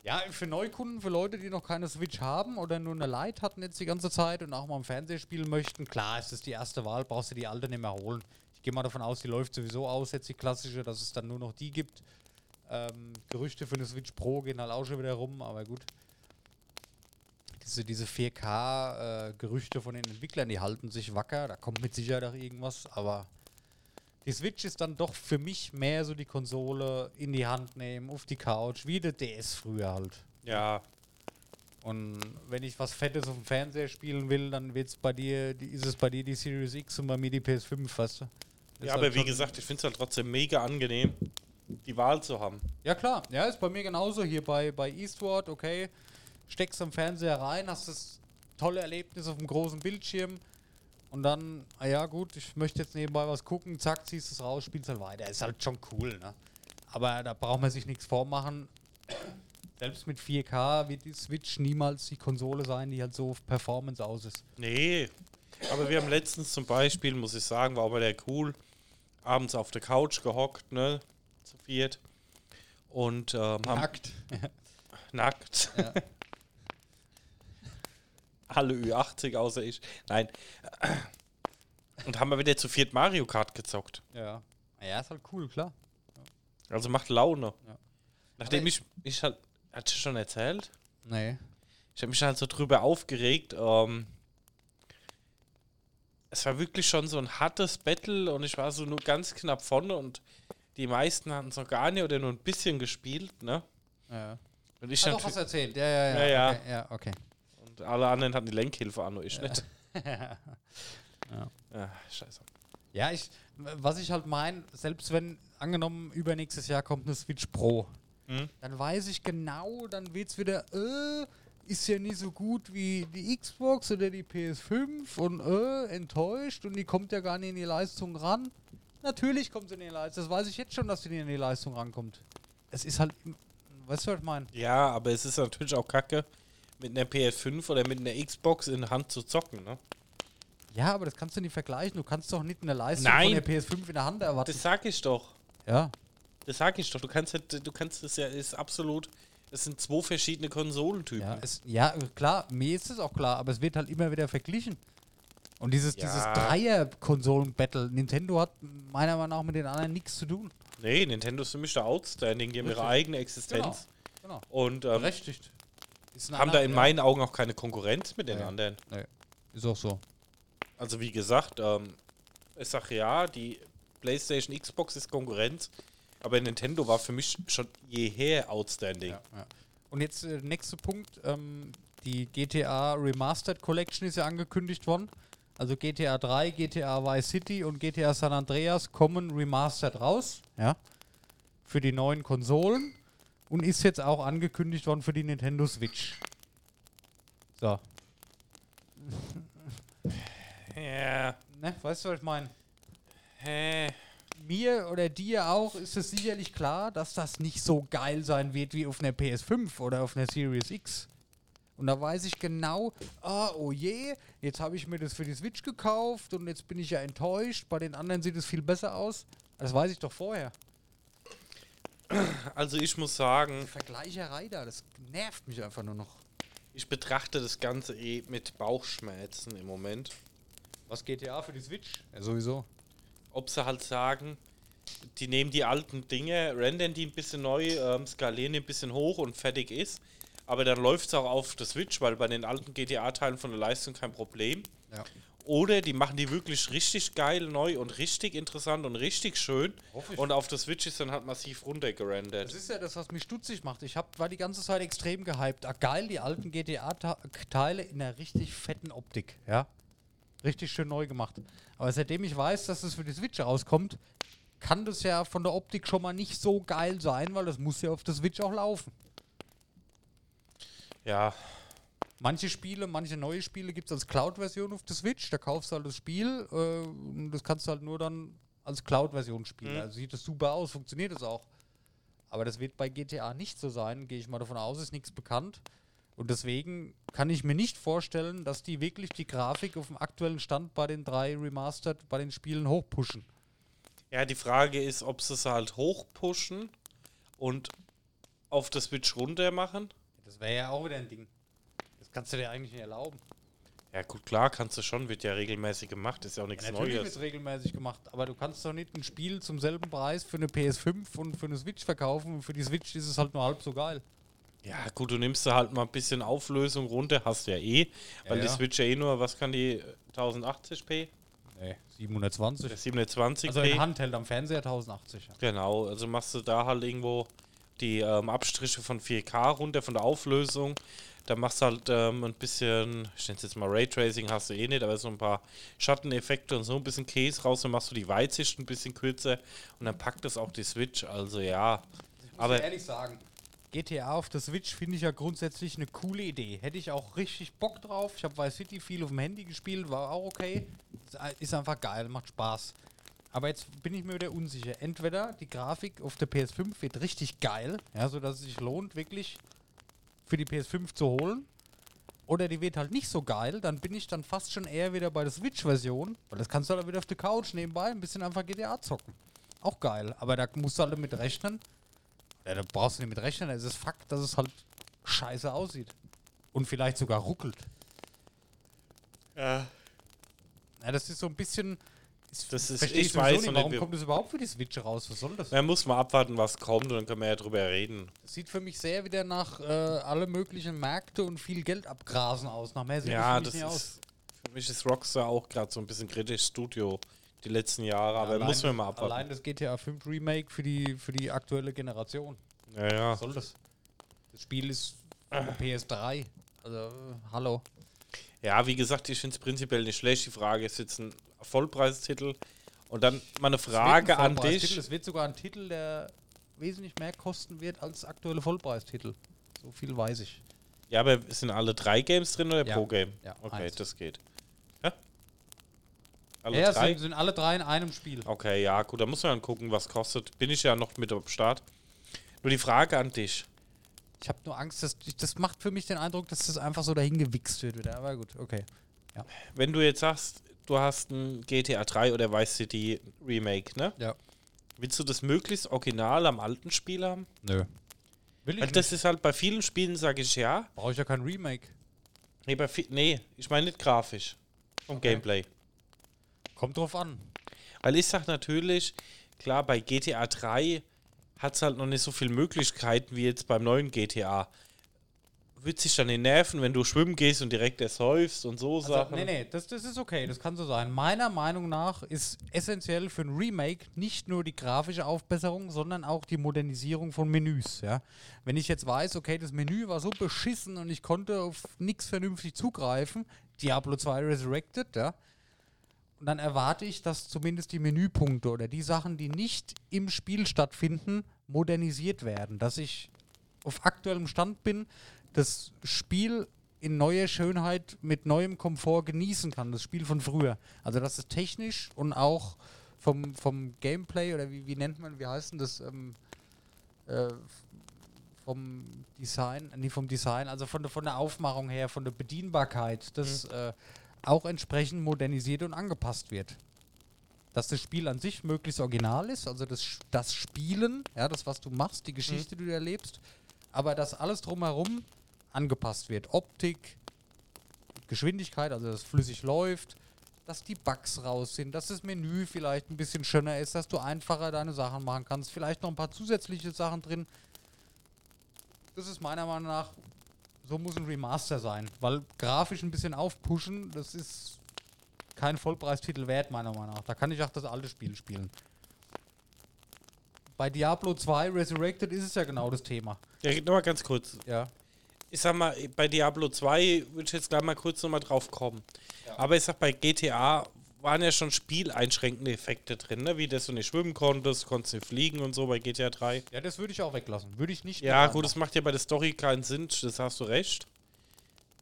Ja, für Neukunden, für Leute, die noch keine Switch haben oder nur eine Lite hatten jetzt die ganze Zeit und auch mal im Fernseher spielen möchten, klar ist das die erste Wahl, brauchst du die alte nicht mehr holen. Ich gehe mal davon aus, die läuft sowieso aus, jetzt die klassische, dass es dann nur noch die gibt. Ähm, Gerüchte für eine Switch Pro gehen halt auch schon wieder rum, aber gut. Diese, diese 4K-Gerüchte von den Entwicklern, die halten sich wacker, da kommt mit Sicherheit auch irgendwas, aber die Switch ist dann doch für mich mehr so die Konsole in die Hand nehmen, auf die Couch, wie der DS früher halt. Ja, Und wenn ich was Fettes auf dem Fernseher spielen will, dann wird's bei dir, die, ist es bei dir die Series X und bei mir die PS5, weißt du? Ja halt aber wie schon- gesagt, ich finde es halt trotzdem mega angenehm, die Wahl zu haben. Ja klar, ja, ist bei mir genauso. Hier bei, bei Eastward, okay, steckst am Fernseher rein, hast das tolle Erlebnis auf dem großen Bildschirm und dann, ah ja gut, ich möchte jetzt nebenbei was gucken, zack, ziehst es raus, spielst halt weiter. Ist halt schon cool, ne? Aber da braucht man sich nichts vormachen. Selbst mit 4K wird die Switch niemals die Konsole sein, die halt so auf Performance aus ist. Nee, aber wir haben letztens zum Beispiel, muss ich sagen, war aber der cool, abends auf der Couch gehockt, ne, zu viert. Und ähm, Nackt. nackt. Ja. Alle Ü80 außer ich. Nein. Und haben wir wieder zu viert Mario Kart gezockt. Ja. Ja, ist halt cool, klar. Also macht Laune. Ja. Nachdem Aber- ich, ich halt, hat ich schon erzählt? Nee. Ich habe mich halt so drüber aufgeregt. Ähm, es war wirklich schon so ein hartes Battle und ich war so nur ganz knapp vorne und die meisten hatten es noch gar nicht oder nur ein bisschen gespielt, ne? Ja. Und ich Ah, doch, du erzählt. Ja, ja, ja. Ja, ja. Okay, ja, okay. Alle anderen hatten die Lenkhilfe an, nur ich nicht. ja. Ja, scheiße. Ja, ich, was ich halt meine, selbst wenn angenommen übernächstes Jahr kommt eine Switch Pro, Mhm. dann weiß ich genau, dann wird's wieder, äh, ist ja nicht so gut wie die Xbox oder die PS5 und äh, enttäuscht und die kommt ja gar nicht in die Leistung ran. Natürlich kommt sie in die Leistung, das weiß ich jetzt schon, dass sie nicht in die Leistung rankommt. Es ist halt, weißt du, was ich meine? Ja, aber es ist natürlich auch kacke, mit einer PS5 oder mit einer Xbox in der Hand zu zocken, ne? Ja, aber das kannst du nicht vergleichen. Du kannst doch nicht eine Leistung Nein. von der PS5 in der Hand erwarten. Das sag ich doch. ja. Das sag ich doch. Du kannst halt, du kannst es ja, ist absolut, es sind zwei verschiedene Konsolentypen. Ja, es, ja, klar, mir ist es auch klar, aber es wird halt immer wieder verglichen. Und dieses, Ja. dieses Dreier-Konsolen-Battle, Nintendo hat meiner Meinung nach mit den anderen nichts zu tun. Nee, Nintendo ist für mich da outstanding, die haben ihre eigene Existenz Genau. und ähm, Berechtigt. Ist haben da in meinen Augen auch keine Konkurrenz mit den anderen. Nee, ist auch so. Also wie gesagt, ähm, ich sag ja, die PlayStation, Xbox ist Konkurrenz, aber Nintendo war für mich schon jeher outstanding. Ja, ja. Und jetzt äh, nächster Punkt, ähm, die GTA Remastered Collection ist ja angekündigt worden. Also GTA 3, GTA Vice City und GTA San Andreas kommen remastered raus, ja, für die neuen Konsolen und ist jetzt auch angekündigt worden für die Nintendo Switch. So, Ja. ne, weißt du, was ich meine? Hä? Mir oder dir auch ist es sicherlich klar, dass das nicht so geil sein wird wie auf einer PS5 oder auf einer Series X. Und da weiß ich genau, ah, oh je, jetzt habe ich mir das für die Switch gekauft und jetzt bin ich ja enttäuscht. Bei den anderen sieht es viel besser aus. Das weiß ich doch vorher. Also ich muss sagen, Die Vergleicherei da, das nervt mich einfach nur noch. Ich betrachte das Ganze eh mit Bauchschmerzen im Moment. Was GTA für die Switch? Ja, sowieso. Ob sie halt sagen, die nehmen die alten Dinge, rendern die ein bisschen neu, ähm, skalieren die ein bisschen hoch und fertig ist. Aber dann läuft es auch auf der Switch, weil bei den alten GTA-Teilen von der Leistung kein Problem. Ja. Oder die machen die wirklich richtig geil neu und richtig interessant und richtig schön. Und auf der Switch ist dann halt massiv runtergerendert. Das ist ja das, was mich stutzig macht. Ich hab, war die ganze Zeit extrem gehypt. Ah, geil, die alten GTA-Teile in einer richtig fetten Optik. Ja. Richtig schön neu gemacht. Aber seitdem ich weiß, dass das für die Switch rauskommt, kann das ja von der Optik schon mal nicht so geil sein, weil das muss ja auf der Switch auch laufen. Ja, Manche Spiele, manche neue Spiele gibt es als Cloud-Version auf der Switch. Da kaufst du halt das Spiel äh, und das kannst du halt nur dann als Cloud-Version spielen. Mhm. Also sieht das super aus, funktioniert das auch. Aber das wird bei GTA nicht so sein, gehe ich mal davon aus, ist nichts bekannt. Und deswegen kann ich mir nicht vorstellen, dass die wirklich die Grafik auf dem aktuellen Stand bei den drei Remastered, bei den Spielen hochpushen. Ja, die Frage ist, ob sie es halt hochpushen und auf der Switch runter machen. Das wäre ja auch wieder ein Ding. Kannst du dir eigentlich nicht erlauben. Ja, gut, klar, kannst du schon, wird ja regelmäßig gemacht, ist ja auch nichts Natürlich wird Neues. es regelmäßig gemacht, aber du kannst doch nicht ein Spiel zum selben Preis für eine PS5 und für eine Switch verkaufen. Und für die Switch ist es halt nur halb so geil. Ja, gut, du nimmst da halt mal ein bisschen Auflösung runter, hast du ja eh, weil Ja, die ja. Switch ja eh nur, was kann die, 1080p? Nee, 720. Der 720p? Also in Handheld am Fernseher 1080. Ja. Genau, also machst du da halt irgendwo die ähm, Abstriche von 4K runter, von der Auflösung. Dann machst du halt ähm, ein bisschen, ich nenne es jetzt mal Raytracing, hast du eh nicht, aber so ein paar Schatteneffekte und so ein bisschen Käse raus. Dann machst du die Weitsicht ein bisschen kürzer und dann packt das auch die Switch. Also ja, Aber aber ehrlich sagen, GTA auf der Switch finde ich ja grundsätzlich eine coole Idee. Hätte ich auch richtig Bock drauf. Ich habe Vice City viel auf dem Handy gespielt, war auch okay. Ist einfach geil, macht Spaß. Aber jetzt bin ich mir wieder unsicher. Entweder die Grafik auf der PS5 wird richtig geil, ja, sodass es sich lohnt, wirklich für die PS5 zu holen. Oder die wird halt nicht so geil, dann bin ich dann fast schon eher wieder bei der Switch-Version, weil das kannst du halt wieder auf der Couch nebenbei ein bisschen einfach GTA zocken. Auch geil, aber da musst du halt damit rechnen. Ja, da brauchst du nicht mit rechnen, es ist Fakt, dass es halt scheiße aussieht. Und vielleicht sogar ruckelt. ja, Ja, das ist so ein bisschen. Das ist- versteh ich weiß nicht, warum kommt das überhaupt für die Switch raus? Was soll das? man muss mal abwarten, was kommt und dann können wir ja drüber reden. Das sieht für mich sehr wieder nach äh, alle möglichen Märkte und viel Geld abgrasen aus. Nach mehr sieht Ja, das das für mich nicht aus. ist, für mich ist Rockstar auch gerade so ein bisschen kritisch Studio die letzten Jahre, aber Allein muss man mal abwarten. Allein das GTA 5 Remake für die, für die aktuelle Generation. Ja, ja. Was soll das? Das Spiel ist der PS3. Also, äh, hallo. Ja, wie gesagt, ich finde es prinzipiell nicht schlecht. Die Frage ist jetzt ein Vollpreistitel. Und dann mal eine Frage an dich. Es wird sogar ein Titel, der wesentlich mehr kosten wird als aktuelle Vollpreistitel. So viel weiß ich. Ja, aber sind alle drei Games drin oder Ja. pro Game? Ja, okay, eins. das geht. Ja? Alle Ja, drei? sind, sind alle drei in einem Spiel. Okay, ja, gut, da muss man dann gucken, was kostet. Bin ich ja noch mit am Start. Nur die Frage an dich. Ich habe nur Angst, dass das macht für mich den Eindruck, dass das einfach so dahin gewichst wird wieder. Aber gut, okay. Wenn du jetzt sagst, du hast ein GTA 3 oder Vice City Remake, ne? Ja. Willst du das möglichst original am alten Spiel haben? Nö. Will ich Weil nicht. das ist halt bei vielen Spielen, sage ich ja. Brauche ich ja kein Remake. Nee, bei nee ich meine nicht grafisch. Vom Gameplay. Kommt drauf an. Weil ich sag natürlich, klar, bei GTA 3 hat es halt noch nicht so viele Möglichkeiten wie jetzt beim neuen GTA. Wird sich dann nicht nerven, wenn du schwimmen gehst und direkt ersäufst und so Also, Sachen. nee, nee, das, das ist okay, das kann so sein. Meiner Meinung nach ist essentiell für ein Remake nicht nur die grafische Aufbesserung, sondern auch die Modernisierung von Menüs. Ja? Wenn ich jetzt weiß, okay, das Menü war so beschissen und ich konnte auf nichts vernünftig zugreifen, Diablo 2 Resurrected, ja, und dann erwarte ich, dass zumindest die Menüpunkte oder die Sachen, die nicht im Spiel stattfinden, modernisiert werden. Dass ich auf aktuellem Stand bin, das Spiel in neuer Schönheit mit neuem Komfort genießen kann, das Spiel von früher. Also dass es technisch und auch vom, vom Gameplay oder wie, wie nennt man, wie heißt denn das, ähm, äh, vom Design, nee, vom Design, also von der, von der Aufmachung her, von der Bedienbarkeit, das äh, auch entsprechend modernisiert und angepasst wird. Dass das Spiel an sich möglichst original ist, also das, das Spielen, ja, das, was du machst, die Geschichte, die du erlebst, aber dass alles drumherum angepasst wird. Optik, Geschwindigkeit, also dass es flüssig läuft, dass die Bugs raus sind, dass das Menü vielleicht ein bisschen schöner ist, dass du einfacher deine Sachen machen kannst, vielleicht noch ein paar zusätzliche Sachen drin. Das ist meiner Meinung nach, so muss ein Remaster sein, weil grafisch ein bisschen aufpushen, das ist kein Vollpreistitel wert, meiner Meinung nach. Da kann ich auch das alte Spiel spielen. Bei Diablo 2 Resurrected ist es ja genau das Thema. Ja, nochmal ganz kurz. Ja. Ich sag mal, bei Diablo 2 würde ich jetzt gleich mal kurz nochmal drauf kommen. Aber ich sag, bei GTA waren ja schon spieleinschränkende Effekte drin, ne? wie dass du nicht schwimmen konntest, konntest nicht fliegen und so bei GTA 3. Ja, das würde ich auch weglassen. Würde ich nicht. Ja, gut, das macht ja bei der Story keinen Sinn, das hast du recht.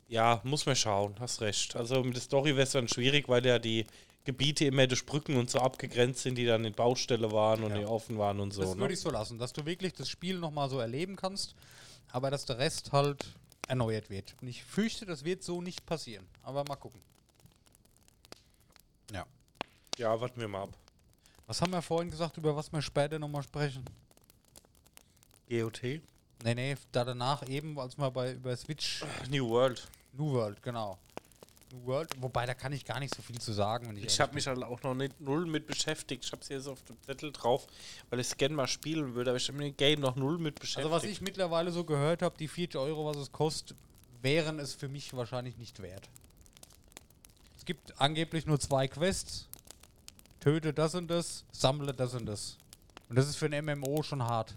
Ja, muss man schauen, hast recht. Also mit der Story wäre es dann schwierig, weil ja die Gebiete immer durch Brücken und so abgegrenzt sind, die dann in Baustelle waren und Ja. die offen waren und so. Das ne? würde ich so lassen, dass du wirklich das Spiel nochmal so erleben kannst, aber dass der Rest halt erneuert wird. Und ich fürchte, das wird so nicht passieren. Aber mal gucken. Ja. Warten wir mal ab. Was haben wir vorhin gesagt, über was wir später nochmal sprechen? GOT? Nee, nee, da danach eben, als wir bei über Switch New World. New World, genau. New World, wobei da kann ich gar nicht so viel zu sagen. Wenn ich, Ich habe mich halt auch noch nicht null mit beschäftigt. Ich habe es hier so auf dem Zettel drauf, weil ich es gerne mal spielen würde, aber ich habe mit dem Game noch null mit beschäftigt. Also was ich mittlerweile so gehört habe, die 40 Euro, was es kostet, wären es für mich wahrscheinlich nicht wert. Es gibt angeblich nur zwei Quests. Töte das und das, sammle das und das. Und das ist für ein MMO schon hart.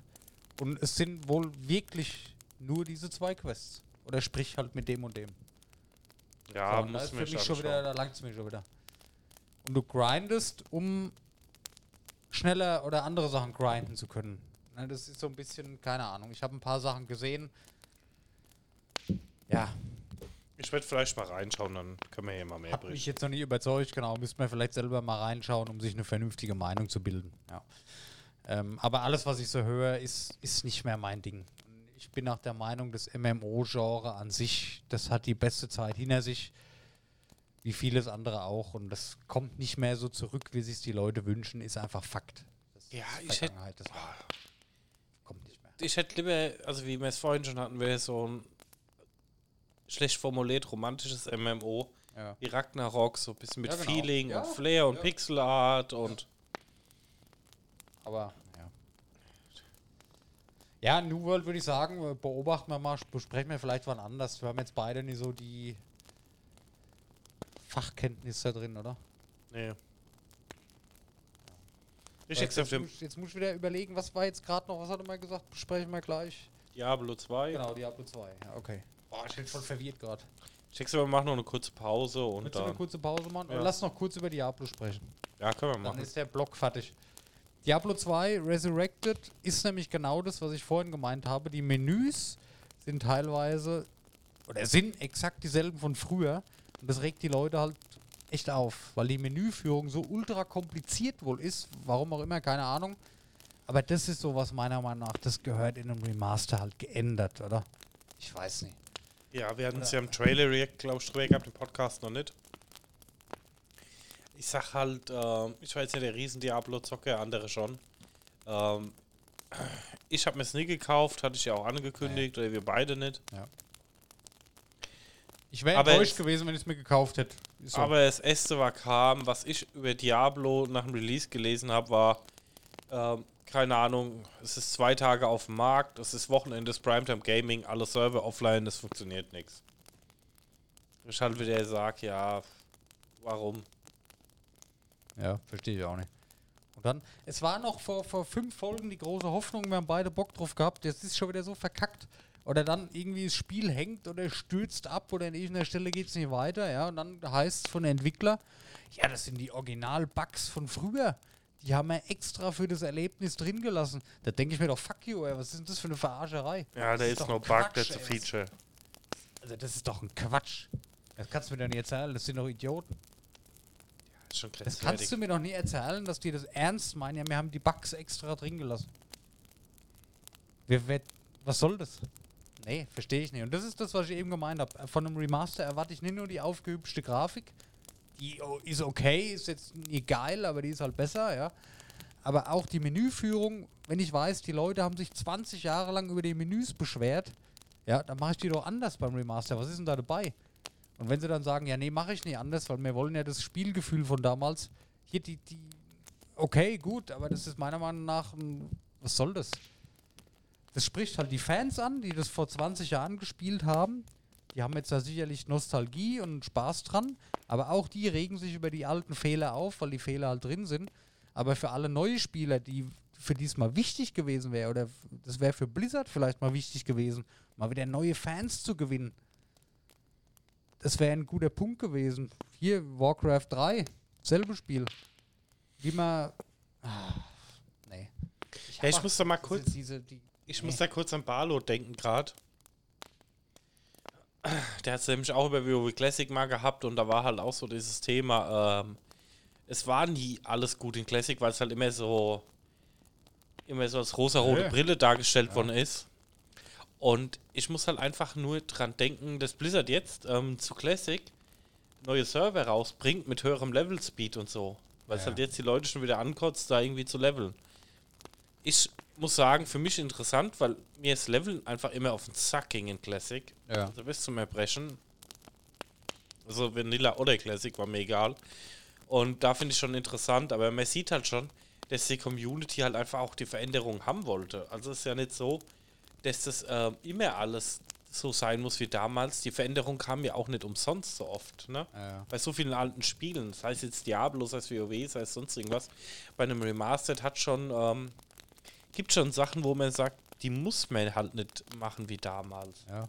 Und es sind wohl wirklich nur diese zwei Quests. Oder sprich halt mit dem und dem. ja, So, muss für mich schon wieder, da langt es mir schon wieder. Und du grindest, um schneller oder andere Sachen grinden zu können. Ne, das ist so ein bisschen, keine Ahnung. Ich habe ein paar Sachen gesehen. Ja, Ich werde vielleicht mal reinschauen, dann können wir hier mal mehr mich berichten. jetzt noch nicht überzeugt. Genau, müsste man vielleicht selber mal reinschauen, um sich eine vernünftige Meinung zu bilden. Ja. Ähm, aber alles, was ich so höre, ist, ist nicht mehr mein Ding. Ich bin auch der Meinung, das MMO-Genre an sich, das hat die beste Zeit hinter sich, wie vieles andere auch. Und das kommt nicht mehr so zurück, wie sich die Leute wünschen, ist einfach Fakt. Das ist Ja, ich hätte war, kommt nicht mehr. ich hätte lieber, also wie wir es vorhin schon hatten, wäre so ein schlecht formuliert romantisches MMO Ja. wie Ragnarok, so ein bisschen mit Ja, genau. Feeling Ja, und Flair und ja. Pixelart und Aber, ja. Ja, New World würde ich sagen, äh, beobachten wir mal, besprechen wir vielleicht wann anders. Wir haben jetzt beide nicht so die Fachkenntnisse drin, oder? nee. Ich jetzt, dem muss, jetzt muss ich wieder überlegen, was war jetzt gerade noch, was hat er mal gesagt? Besprechen wir gleich. Diablo 2. Genau, Diablo 2. Ja, okay. Boah, ich bin voll verwirrt gerade. Schick's aber mach noch eine kurze Pause und Willst du eine dann. kurze Pause machen? Ja. Oder lass noch kurz über Diablo sprechen. Ja, können wir Dann machen. ist der Block fertig. Diablo 2 Resurrected ist nämlich genau das, was ich vorhin gemeint habe. Die Menüs sind teilweise oder sind exakt dieselben von früher. Und das regt die Leute halt echt auf, weil die Menüführung so ultra kompliziert wohl ist. Warum auch immer, keine Ahnung. Aber das ist sowas meiner Meinung nach, das gehört in einem Remaster halt geändert, oder? Ich weiß nicht. Ja, wir hatten es ja im Trailer React, glaube ich, drüber gehabt, im Podcast noch nicht. Ich sag halt, ähm, ich war jetzt ja der riesen Diablo-Zocker, andere schon. Ähm, ich habe mir es nie gekauft, hatte ich ja auch angekündigt, oder wir beide nicht. Ich wäre enttäuscht es- gewesen, wenn ich es mir gekauft hätte. So. Aber das erste, was kam, was ich über Diablo nach dem Release gelesen habe, war, ähm, keine Ahnung, es ist zwei Tage auf dem Markt, es ist Wochenende, es ist Primetime Gaming, alle Server offline, das funktioniert nichts. Ich halt wieder sag, ja, warum? Ja, verstehe ich auch nicht. Und dann, es war noch vor, vor fünf Folgen die große Hoffnung, wir haben beide Bock drauf gehabt, jetzt ist schon wieder so verkackt. Oder dann irgendwie das Spiel hängt oder stürzt ab oder an irgendeiner Stelle geht es nicht weiter, ja. Und dann heißt es von Entwickler, ja, das sind die Original-Bugs von früher. Die haben wir extra für das Erlebnis drin gelassen. Da denke ich mir doch, fuck you, ey, was ist denn das für eine Verarscherei? Ja, da ist doch no ein Bug, that's a feature. Also das ist doch ein Quatsch. Das kannst du mir doch nicht erzählen, das sind doch Idioten. Das ist schon Das kannst du mir doch nie erzählen, dass die das ernst meinen. Ja, wir haben die Bugs extra drin gelassen. Wir, wer, was soll das? Nee, verstehe ich nicht. Und das ist das, was ich eben gemeint habe. Von einem Remaster erwarte ich nicht nur die aufgehübschte Grafik. Die o- ist okay, ist jetzt nie geil, aber die ist halt besser, ja. Aber auch die Menüführung, wenn ich weiß, die Leute haben sich 20 Jahre lang über die Menüs beschwert, Ja, dann mache ich die doch anders beim Remaster. Was ist denn da dabei? Und wenn sie dann sagen, ja, nee, mache ich nicht anders, weil wir wollen ja das Spielgefühl von damals. Hier, die, die, okay, gut, aber das ist meiner Meinung nach, was soll das? Das spricht halt die Fans an, die das vor 20 Jahren gespielt haben. Die haben jetzt da sicherlich Nostalgie und Spaß dran, aber auch die regen sich über die alten Fehler auf, weil die Fehler halt drin sind. Aber für alle neue Spieler, die für die es mal wichtig gewesen wäre, oder das wäre für Blizzard vielleicht mal wichtig gewesen, mal wieder neue Fans zu gewinnen. Das wäre ein guter Punkt gewesen. Hier, Warcraft 3, selbe Spiel. Wie man. Ah, nee. Ja, ich muss da mal kurz, diese, die, ich nee. muss da kurz an Barlo denken gerade. Der hat es nämlich auch über WoW Classic mal gehabt und da war halt auch so dieses Thema, ähm, es war nie alles gut in Classic, weil es halt immer so immer so als rosa-rote Nee. Brille dargestellt worden ist. Und ich muss halt einfach nur dran denken, dass Blizzard jetzt ähm, zu Classic neue Server rausbringt mit höherem Level-Speed und so. Weil es Ja. halt jetzt die Leute schon wieder ankotzt, da irgendwie zu leveln. Ich muss sagen, für mich interessant, weil mir das Leveln einfach immer auf den Sack ging in Classic. Ja. Also bis zum Erbrechen. Also Vanilla oder Classic war mir egal. Und da finde ich schon interessant, aber man sieht halt schon, dass die Community halt einfach auch die Veränderung haben wollte. Also es ist ja nicht so, dass das ähm, immer alles so sein muss wie damals. Die Veränderung kam ja auch nicht umsonst so oft, ne? Ja. Bei so vielen alten Spielen, sei es jetzt Diablo, sei es WoW, sei es sonst irgendwas. Bei einem Remastered hat schon, ähm, gibt schon Sachen, wo man sagt, die muss man halt nicht machen wie damals. Ja.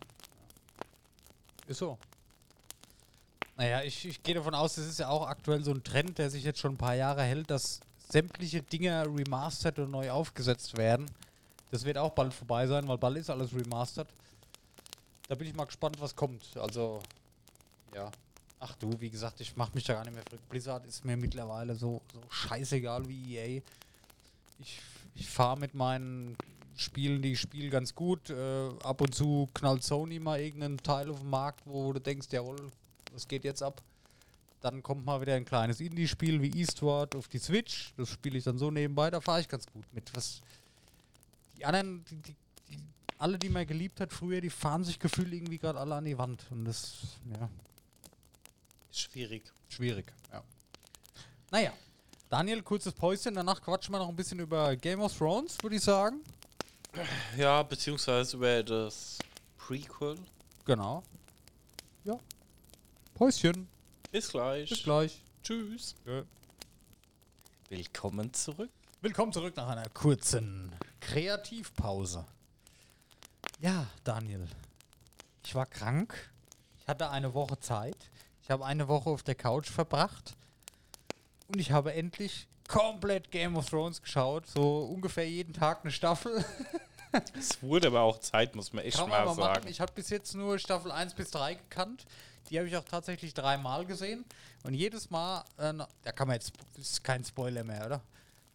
Ist so. Naja, ich, ich gehe davon aus, das ist ja auch aktuell so ein Trend, der sich jetzt schon ein paar Jahre hält, dass sämtliche Dinge remastered und neu aufgesetzt werden. Das wird auch bald vorbei sein, weil bald ist alles remastered. Da bin ich mal gespannt, was kommt. Also, ja. Ach du, wie gesagt, ich mache mich da gar nicht mehr verrückt. Blizzard ist mir mittlerweile so, so scheißegal wie EA. Ich, ich fahre mit meinen Spielen, die ich spiele, ganz gut. Äh, ab und zu knallt Sony mal irgendeinen Teil auf den Markt, wo du denkst, jawohl, was geht jetzt ab? Dann kommt mal wieder ein kleines Indie-Spiel wie Eastward auf die Switch. Das spiele ich dann so nebenbei, da fahre ich ganz gut mit. Was die anderen, die, die, die, alle, die man geliebt hat früher, die fahren sich gefühlt irgendwie gerade alle an die Wand. Und das, ja, Schwierig. schwierig. Ja. Naja, Daniel, kurzes Päuschen. Danach quatschen wir noch ein bisschen über Game of Thrones, würde ich sagen. Ja, beziehungsweise über das Prequel. Genau. Ja. Päuschen. Bis gleich. Bis gleich. Tschüss. Ja. Willkommen zurück. Willkommen zurück nach einer kurzen Kreativpause. Ja, Daniel. Ich war krank. Ich hatte eine Woche Zeit. Ich habe eine Woche auf der Couch verbracht. Und ich habe endlich komplett Game of Thrones geschaut. So ungefähr jeden Tag eine Staffel. Es wurde aber auch Zeit, muss man echt Kann man mal mal machen. sagen. Ich habe bis jetzt nur Staffel 1 bis 3 gekannt. Die habe ich auch tatsächlich dreimal gesehen. Und jedes Mal, äh, da kann man jetzt, ist kein Spoiler mehr, oder?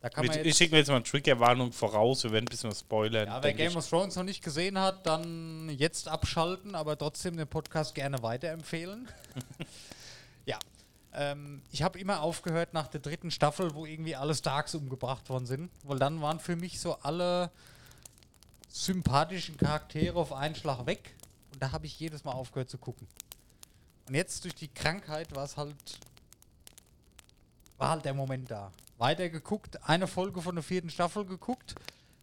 Da kann man Ich, schicke mir jetzt mal eine Triggerwarnung voraus, wir werden ein bisschen spoilern. ja, wer Game ich. of Thrones noch nicht gesehen hat, dann jetzt abschalten, aber trotzdem den Podcast gerne weiterempfehlen. ja. Ähm, ich habe immer aufgehört nach der dritten Staffel, wo irgendwie alle Starks umgebracht worden sind, weil dann waren für mich so alle sympathischen Charaktere auf einen Schlag weg und da habe ich jedes Mal aufgehört zu gucken. Und jetzt durch die Krankheit war es halt war halt der Moment da. Weiter geguckt, eine Folge von der vierten Staffel geguckt,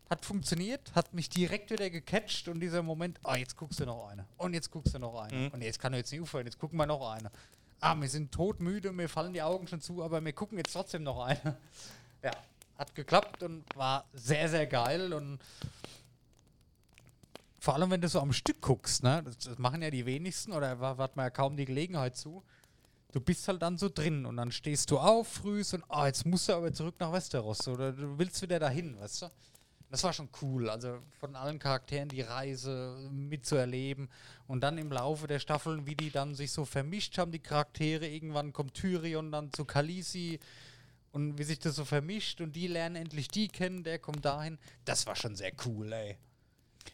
hat funktioniert, hat mich direkt wieder gecatcht und dieser Moment, ah, jetzt guckst du noch eine. Und jetzt guckst du noch eine. Mhm. Und jetzt kann er jetzt nicht aufhören, jetzt gucken wir noch eine. Ah, wir sind todmüde, mir fallen die Augen schon zu, aber wir gucken jetzt trotzdem noch eine. Ja, hat geklappt und war sehr, sehr geil und vor allem, wenn du so am Stück guckst, ne, das, das machen ja die wenigsten oder hat man ja kaum die Gelegenheit zu. Du bist halt dann so drin und dann stehst du auf frühs und ah, jetzt musst du aber zurück nach Westeros oder du willst wieder dahin, weißt du? Das war schon cool, also von allen Charakteren die Reise mitzuerleben und dann im Laufe der Staffeln, wie die dann sich so vermischt haben, die Charaktere. Irgendwann kommt Tyrion dann zu Khaleesi und wie sich das so vermischt und die lernen endlich die kennen, der kommt dahin. Das war schon sehr cool, ey.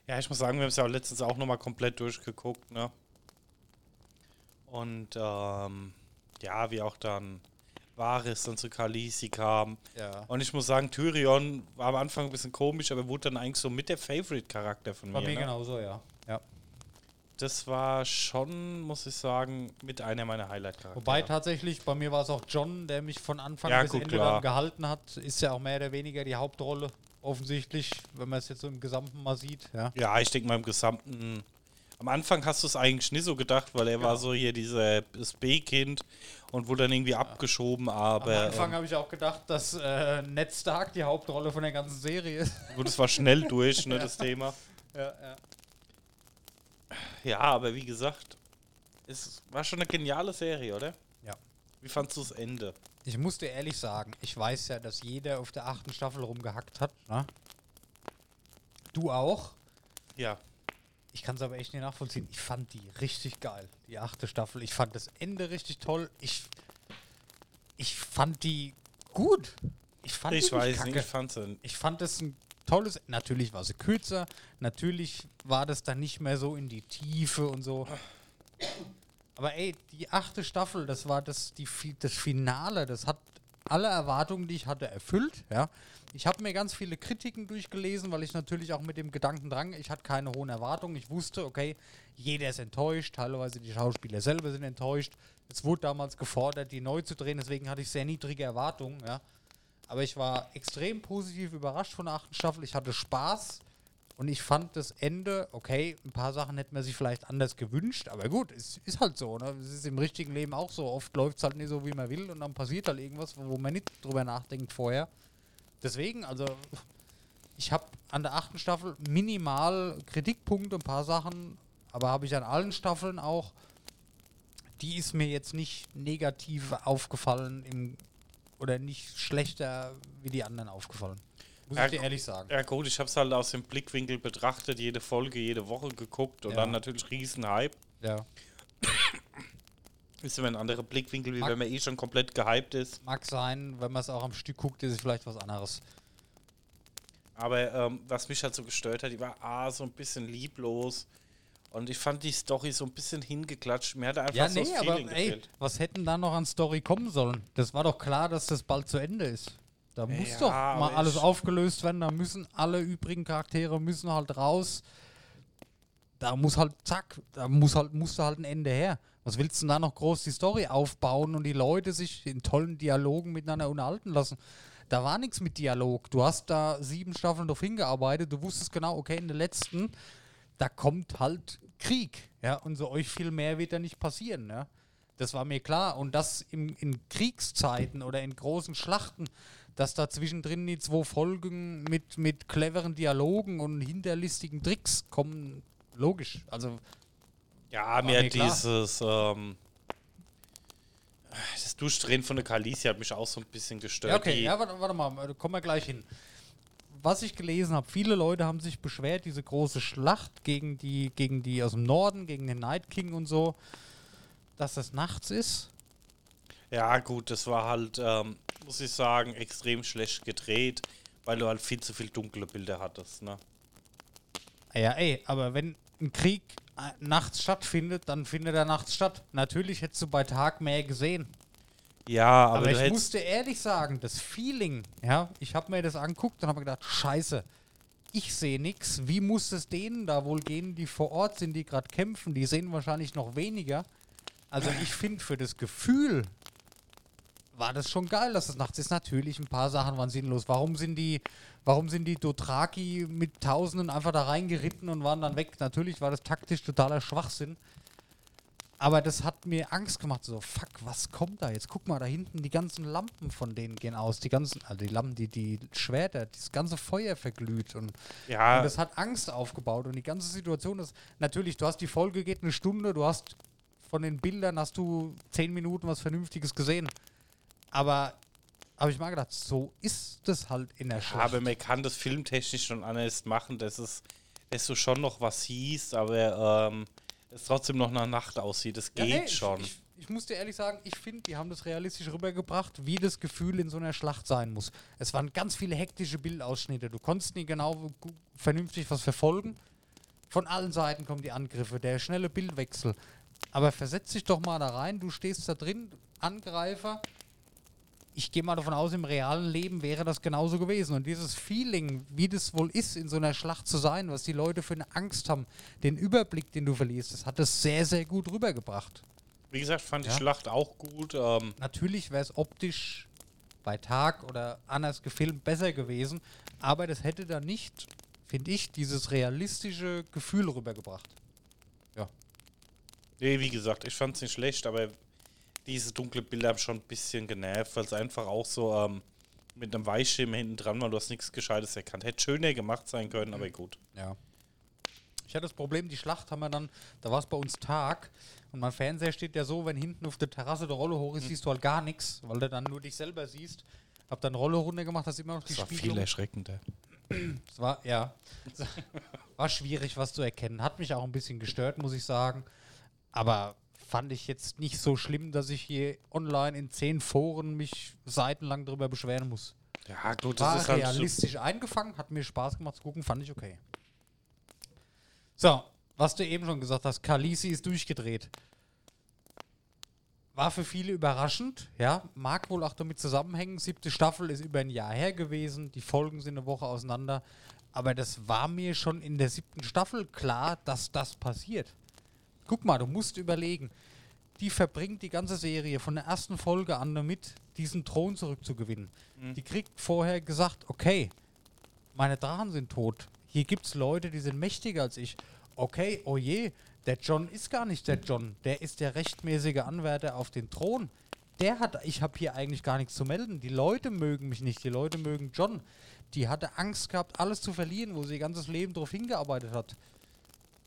Ja, ich muss sagen, wir haben es ja letztens auch nochmal komplett durchgeguckt, ne? Und ähm, ja, wie auch dann Varys dann zu Khaleesi kam. Ja. Und ich muss sagen, Tyrion war am Anfang ein bisschen komisch, aber wurde dann eigentlich so mit der Favorite-Charakter von Bei mir. mir ne? genauso, ja. ja. das war schon, muss ich sagen, mit einer meiner Highlight-Charaktere. Wobei tatsächlich, bei mir war es auch John, der mich von Anfang Ja, bis gut, Ende dann gehalten hat. Ist ja auch mehr oder weniger die Hauptrolle, offensichtlich, wenn man es jetzt so im Gesamten mal sieht. Ja. Ja, ich denke mal im Gesamten. Am Anfang hast du es eigentlich nicht so gedacht, weil er war Genau. so hier diese, das B-Kind und wurde dann irgendwie abgeschoben, Am aber Anfang ähm, habe ich auch gedacht, dass äh, Ned Stark die Hauptrolle von der ganzen Serie ist. gut, es war schnell durch, ne, das Thema. ja, ja. Ja, aber wie gesagt, es war schon eine geniale Serie, oder? Ja. Wie fandst du das Ende? Ich muss dir ehrlich sagen, ich weiß ja, dass jeder auf der achten Staffel rumgehackt hat. Ne? Du auch. Ja. Ich kann es aber echt nicht nachvollziehen. Ich fand die richtig geil, die achte Staffel. Ich fand das Ende richtig toll. Ich, ich fand die gut. Ich fand Ich die nicht weiß kacke. nicht, ich. Ich fand es ein tolles. Natürlich war sie kürzer. Natürlich war das dann nicht mehr so in die Tiefe und so. Aber ey, die achte Staffel, das war das, die, das Finale. Das hat alle Erwartungen, die ich hatte, erfüllt. Ja. Ich habe mir ganz viele Kritiken durchgelesen, weil ich natürlich auch mit dem Gedanken drang, ich hatte keine hohen Erwartungen. Ich wusste, okay, jeder ist enttäuscht, teilweise die Schauspieler selber sind enttäuscht. Es wurde damals gefordert, die neu zu drehen, deswegen hatte ich sehr niedrige Erwartungen. Ja. Aber ich war extrem positiv überrascht von der achten Staffel. Ich hatte Spaß und ich fand das Ende, okay, ein paar Sachen hätte man sich vielleicht anders gewünscht, aber gut, es ist halt so. Ne? Es ist im richtigen Leben auch so. Oft läuft es halt nicht so, wie man will und dann passiert halt irgendwas, wo man nicht drüber nachdenkt vorher. Deswegen, also, ich habe an der achten Staffel minimal Kritikpunkte, ein paar Sachen, aber habe ich an allen Staffeln auch. Die ist mir jetzt nicht negativ aufgefallen im, oder nicht schlechter wie die anderen aufgefallen. Muss Ja, ich dir ehrlich sagen. Ja gut, ich habe es halt aus dem Blickwinkel betrachtet, jede Folge, jede Woche geguckt und Ja. dann natürlich riesen Hype. Ja. Ist immer ein anderer Blickwinkel, wie Mag- wenn man eh schon komplett gehypt ist. Mag sein, wenn man es auch am Stück guckt, ist es vielleicht was anderes. Aber ähm, was mich halt so gestört hat, die war ah, so ein bisschen lieblos. Und ich fand die Story so ein bisschen hingeklatscht. Mir hat einfach Ja, so nee, das aber Feeling ey, gefehlt. was hätten da noch an Story kommen sollen? Das war doch klar, dass das bald zu Ende ist. Da muss Ja, doch mal alles aufgelöst werden, da müssen alle übrigen Charaktere müssen halt raus. Da muss halt, zack, da muss halt, musste halt ein Ende her. Was willst du denn da noch groß die Story aufbauen und die Leute sich in tollen Dialogen miteinander unterhalten lassen? Da war nichts mit Dialog. Du hast da sieben Staffeln drauf hingearbeitet, du wusstest genau, okay, in der letzten, da kommt halt Krieg, ja, und so euch viel mehr wird da nicht passieren, ja. Das war mir klar. Und das im, in Kriegszeiten oder in großen Schlachten, dass da zwischendrin die zwei Folgen mit, mit cleveren Dialogen und hinterlistigen Tricks kommen, logisch. Also, Ja, mir mir dieses ähm, das Durchdrehen von der Kalisi hat mich auch so ein bisschen gestört. ja, okay, ja, warte, warte mal, da kommen wir gleich hin. Was ich gelesen habe, viele Leute haben sich beschwert, diese große Schlacht gegen die, gegen die aus dem Norden, gegen den Night King und so, dass das nachts ist. Ja, gut, das war halt, ähm, muss ich sagen, extrem schlecht gedreht, weil du halt viel zu viel dunkle Bilder hattest, ne? Ah Ja, ey, aber wenn ein Krieg äh, nachts stattfindet, dann findet er nachts statt. Natürlich hättest du bei Tag mehr gesehen. Ja, aber, Aber, ich musste ehrlich sagen, das Feeling, ja, ich habe mir das angeguckt und habe gedacht, scheiße, ich sehe nichts. Wie muss es denen da wohl gehen, die vor Ort sind, die gerade kämpfen? Die sehen wahrscheinlich noch weniger. Also ich finde, für das Gefühl war das schon geil, dass es nachts ist. Natürlich, ein paar Sachen waren sinnlos. Warum sind die, warum sind die Dothraki mit Tausenden einfach da reingeritten und waren dann weg? Natürlich war das taktisch totaler Schwachsinn. Aber das hat mir Angst gemacht. So, fuck, was kommt da jetzt? Guck mal, da hinten, die ganzen Lampen von denen gehen aus. Die ganzen, also die Lampen, die, die Schwerter, das ganze Feuer verglüht. Und, ja, und das hat Angst aufgebaut. Und die ganze Situation ist, natürlich, du hast die Folge geht eine Stunde, du hast von den Bildern hast du zehn Minuten was Vernünftiges gesehen. Aber habe ich mal gedacht, so ist das halt in der Schlacht. aber man kann das filmtechnisch schon anders machen, dass es, dass du schon noch was siehst, aber ähm, es trotzdem noch nach Nacht aussieht. Das Ja, geht nee, schon. Ich, ich, ich muss dir ehrlich sagen, ich finde, die haben das realistisch rübergebracht, wie das Gefühl in so einer Schlacht sein muss. Es waren ganz viele hektische Bildausschnitte. Du konntest nie genau vernünftig was verfolgen. Von allen Seiten kommen die Angriffe, der schnelle Bildwechsel. Aber versetz dich doch mal da rein, du stehst da drin, Angreifer, ich gehe mal davon aus, im realen Leben wäre das genauso gewesen. Und dieses Feeling, wie das wohl ist, in so einer Schlacht zu sein, was die Leute für eine Angst haben, den Überblick, den du verlierst, das hat es sehr, sehr gut rübergebracht. Wie gesagt, fand Ja. die Schlacht auch gut. Ähm, Natürlich wäre es optisch bei Tag oder anders gefilmt besser gewesen, aber das hätte dann nicht, finde ich, dieses realistische Gefühl rübergebracht. nee, wie gesagt, ich fand es nicht schlecht, aber diese dunkle Bilder haben schon ein bisschen genervt, weil es einfach auch so ähm, mit einem Weichschirm hinten dran war, du hast nichts Gescheites erkannt. Hätte schöner gemacht sein können, aber gut. Ja. Ich hatte das Problem, die Schlacht haben wir dann, da war es bei uns Tag und mein Fernseher steht ja so, wenn hinten auf der Terrasse der Rolle hoch ist, siehst du halt gar nichts, weil du dann nur dich selber siehst. Hab dann Rolle runter gemacht, hast immer noch die Das war Spiegelung. viel erschreckender. Es war, ja, war schwierig, was zu erkennen. Hat mich auch ein bisschen gestört, muss ich sagen. Aber fand ich jetzt nicht so schlimm, dass ich hier online in zehn Foren mich seitenlang darüber beschweren muss. Ja, gut, War das ist halt so, realistisch eingefangen, hat mir Spaß gemacht zu gucken, fand ich okay. So, was du eben schon gesagt hast, Kalisi ist durchgedreht. War für viele überraschend, ja, mag wohl auch damit zusammenhängen. Siebte Staffel ist über ein Jahr her gewesen, die Folgen sind eine Woche auseinander. Aber das war mir schon in der siebten Staffel klar, dass das passiert. Guck mal, du musst überlegen, die verbringt die ganze Serie von der ersten Folge an damit, diesen Thron zurückzugewinnen. Die kriegt vorher gesagt, okay, meine Drachen sind tot. Hier gibt es Leute, die sind mächtiger als ich. Okay, oh je, der John ist gar nicht der John. Der ist der rechtmäßige Anwärter auf den Thron. Der hat, ich habe hier eigentlich gar nichts zu melden. Die Leute mögen mich nicht, die Leute mögen John. Die hatte Angst gehabt, alles zu verlieren, wo sie ihr ganzes Leben darauf hingearbeitet hat.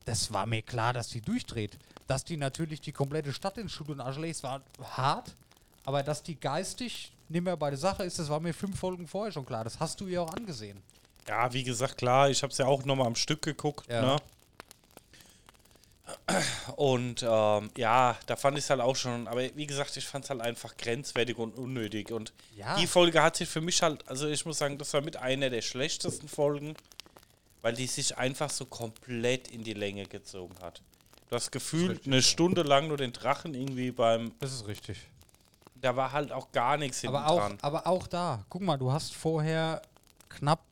Das war mir klar, dass die durchdreht. Dass die natürlich die komplette Stadt in Schutt und Asche legt, war hart. Aber dass die geistig nicht mehr bei der Sache ist, das war mir fünf Folgen vorher schon klar. Das hast du ihr auch angesehen. ja, wie gesagt, klar, ich habe es ja auch nochmal am Stück geguckt, Ja. ne? Und ähm, ja, da fand ich es halt auch schon, aber wie gesagt, ich fand es halt einfach grenzwertig und unnötig. Und Ja. die Folge hat sich für mich halt, also ich muss sagen, das war mit einer der schlechtesten Folgen, weil die sich einfach so komplett in die Länge gezogen hat. Du hast gefühlt eine Stunde lang nur den Drachen irgendwie beim, Das ist richtig. da war halt auch gar nichts hinten Aber auch, dran. aber auch da, guck mal, du hast vorher knapp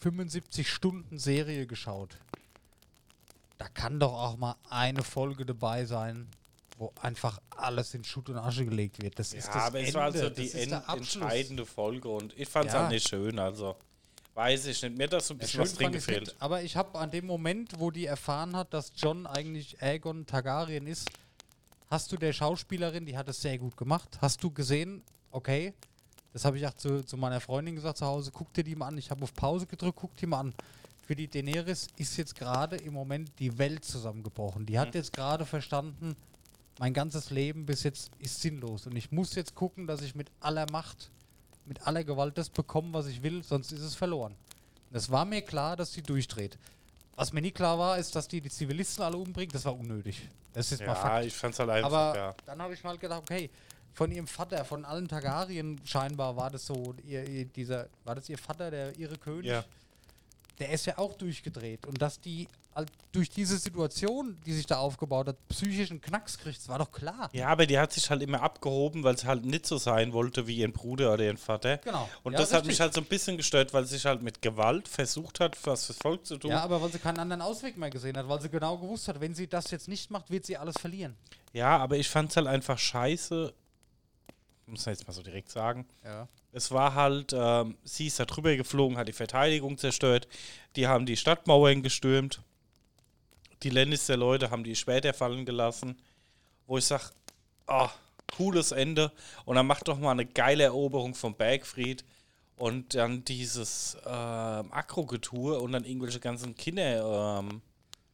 75 Stunden Serie geschaut. Da kann doch auch mal eine Folge dabei sein, wo einfach alles in Schutt und Asche gelegt wird. Das ist Ja, das aber Ende. es war also die ist entscheidende Folge und ich fand es Ja. halt nicht schön, also weiß ich nicht. Mir hat das so ein Ja, bisschen schön was drin gefehlt. nicht, aber ich habe an dem Moment, wo die erfahren hat, dass John eigentlich Aegon Targaryen ist, hast du der Schauspielerin, die hat es sehr gut gemacht, hast du gesehen, okay, das habe ich auch zu, zu meiner Freundin gesagt zu Hause, guck dir die mal an. Ich habe auf Pause gedrückt, guck die mal an. Für die Daenerys ist jetzt gerade im Moment die Welt zusammengebrochen. Die hat jetzt gerade verstanden, mein ganzes Leben bis jetzt ist sinnlos. Und ich muss jetzt gucken, dass ich mit aller Macht, mit aller Gewalt das bekomme, was ich will, sonst ist es verloren. Es war mir klar, dass sie durchdreht. Was mir nie klar war, ist, dass die die Zivilisten alle umbringt. Das war unnötig. Das ist mal Ja, Fakt. ich fand es halt Aber ja. dann habe ich mal gedacht, okay, von ihrem Vater, von allen Targaryen scheinbar war das so, ihr, ihr, dieser, war das ihr Vater, der ihre König? Ja. Der ist ja auch durchgedreht. Und dass die durch diese Situation, die sich da aufgebaut hat, psychischen Knacks kriegt, das war doch klar. Ja, aber die hat sich halt immer abgehoben, weil sie halt nicht so sein wollte wie ihren Bruder oder ihren Vater. Genau. Und Ja, das hat richtig. mich halt so ein bisschen gestört, weil sie sich halt mit Gewalt versucht hat, was fürs Volk zu tun. Ja, aber weil sie keinen anderen Ausweg mehr gesehen hat, weil sie genau gewusst hat, wenn sie das jetzt nicht macht, wird sie alles verlieren. Ja, aber ich fand es halt einfach scheiße. Muss man jetzt mal so direkt sagen. Ja. Es war halt, ähm, sie ist da drüber geflogen, hat die Verteidigung zerstört. Die haben die Stadtmauern gestürmt. Die Lannister-Leute haben die später fallen gelassen. Wo ich sage, ah, cooles Ende. Und dann macht doch mal eine geile Eroberung vom Bergfried. Und dann dieses ähm, Akrogetue und dann irgendwelche ganzen Kinder ähm,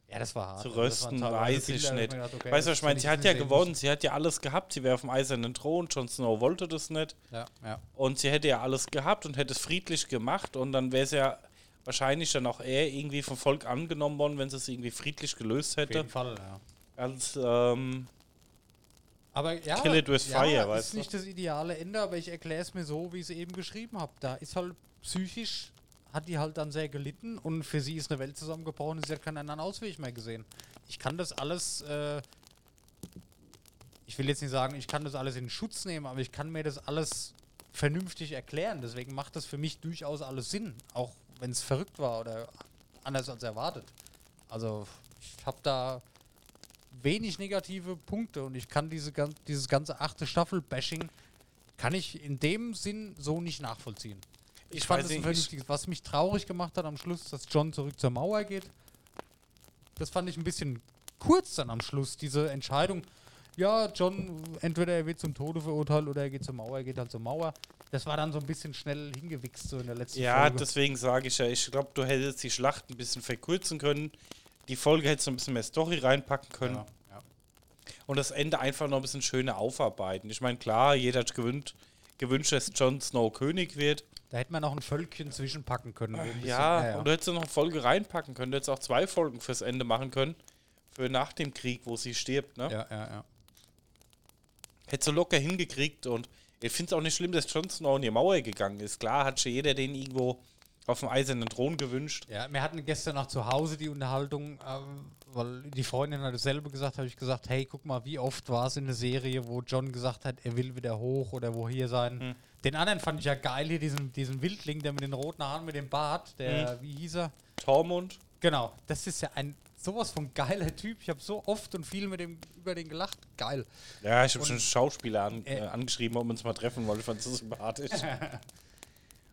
Ja, das war hart. zu Also rösten, weiß ich nicht. gedacht, okay, weißt du, ich meine? Sie hat ja gewonnen, sie hat ja alles gehabt, sie wäre auf dem eisernen Thron, Jon Snow wollte das nicht. Ja, ja. Und sie hätte ja alles gehabt und hätte es friedlich gemacht und dann wäre es ja wahrscheinlich dann auch eher irgendwie vom Volk angenommen worden, wenn sie es irgendwie friedlich gelöst Auf hätte, jeden Fall, ja. als ähm, Aber ja, Kill it with ja, fire, ist weißt du? nicht das ideale Ende, aber ich erkläre es mir so, wie ich es eben geschrieben habe. Da ist halt psychisch, hat die halt dann sehr gelitten und für sie ist eine Welt zusammengebrochen und sie hat keinen anderen Ausweg mehr gesehen. Ich kann das alles, äh, ich will jetzt nicht sagen, ich kann das alles in Schutz nehmen, aber ich kann mir das alles vernünftig erklären. Deswegen macht das für mich durchaus alles Sinn, auch wenn es verrückt war oder anders als erwartet. Also ich habe da wenig negative Punkte und ich kann diese, dieses ganze achte Staffel-Bashing kann ich in dem Sinn so nicht nachvollziehen. Ich, Ich fand es vernünftiges. Was mich traurig gemacht hat am Schluss, dass John zurück zur Mauer geht. Das fand ich ein bisschen kurz dann am Schluss, diese Entscheidung. Ja, John, entweder er wird zum Tode verurteilt oder er geht zur Mauer, er geht halt zur Mauer. Das war dann so ein bisschen schnell hingewichst, so in der letzten Ja, Folge. deswegen sage ich ja, ich glaube, du hättest die Schlacht ein bisschen verkürzen können. Die Folge hättest du ein bisschen mehr Story reinpacken können. ja, ja. Und das Ende einfach noch ein bisschen schöner aufarbeiten. Ich meine, klar, jeder hat gewünscht, gewünscht, dass Jon Snow König wird. Da hätte man noch ein Völkchen zwischenpacken können. ein bisschen- Ja, und du hättest noch eine Folge reinpacken können. Du hättest auch zwei Folgen fürs Ende machen können. Für nach dem Krieg, wo sie stirbt, ne? ja, ja, ja. Hättest du locker hingekriegt und ich finde es auch nicht schlimm, dass Jon Snow in die Mauer gegangen ist. Klar hat schon jeder den irgendwo auf dem eisernen Thron gewünscht. Ja, wir hatten gestern noch zu Hause die Unterhaltung, ähm, weil die Freundin hat dasselbe gesagt, habe ich gesagt, hey, guck mal, wie oft war es in der Serie, wo John gesagt hat, er will wieder hoch oder wo hier sein. Hm. Den anderen fand ich ja geil hier, diesen, diesen Wildling, der mit den roten Haaren, mit dem Bart, der, Hm. wie hieß er? Tormund. Genau, das ist ja ein sowas von geiler Typ. Ich habe so oft und viel mit dem über den gelacht. Geil. Ja, ich habe schon Schauspieler an, Äh. äh, angeschrieben, ob wir uns mal treffen wollen. Ich fand es so sympathisch.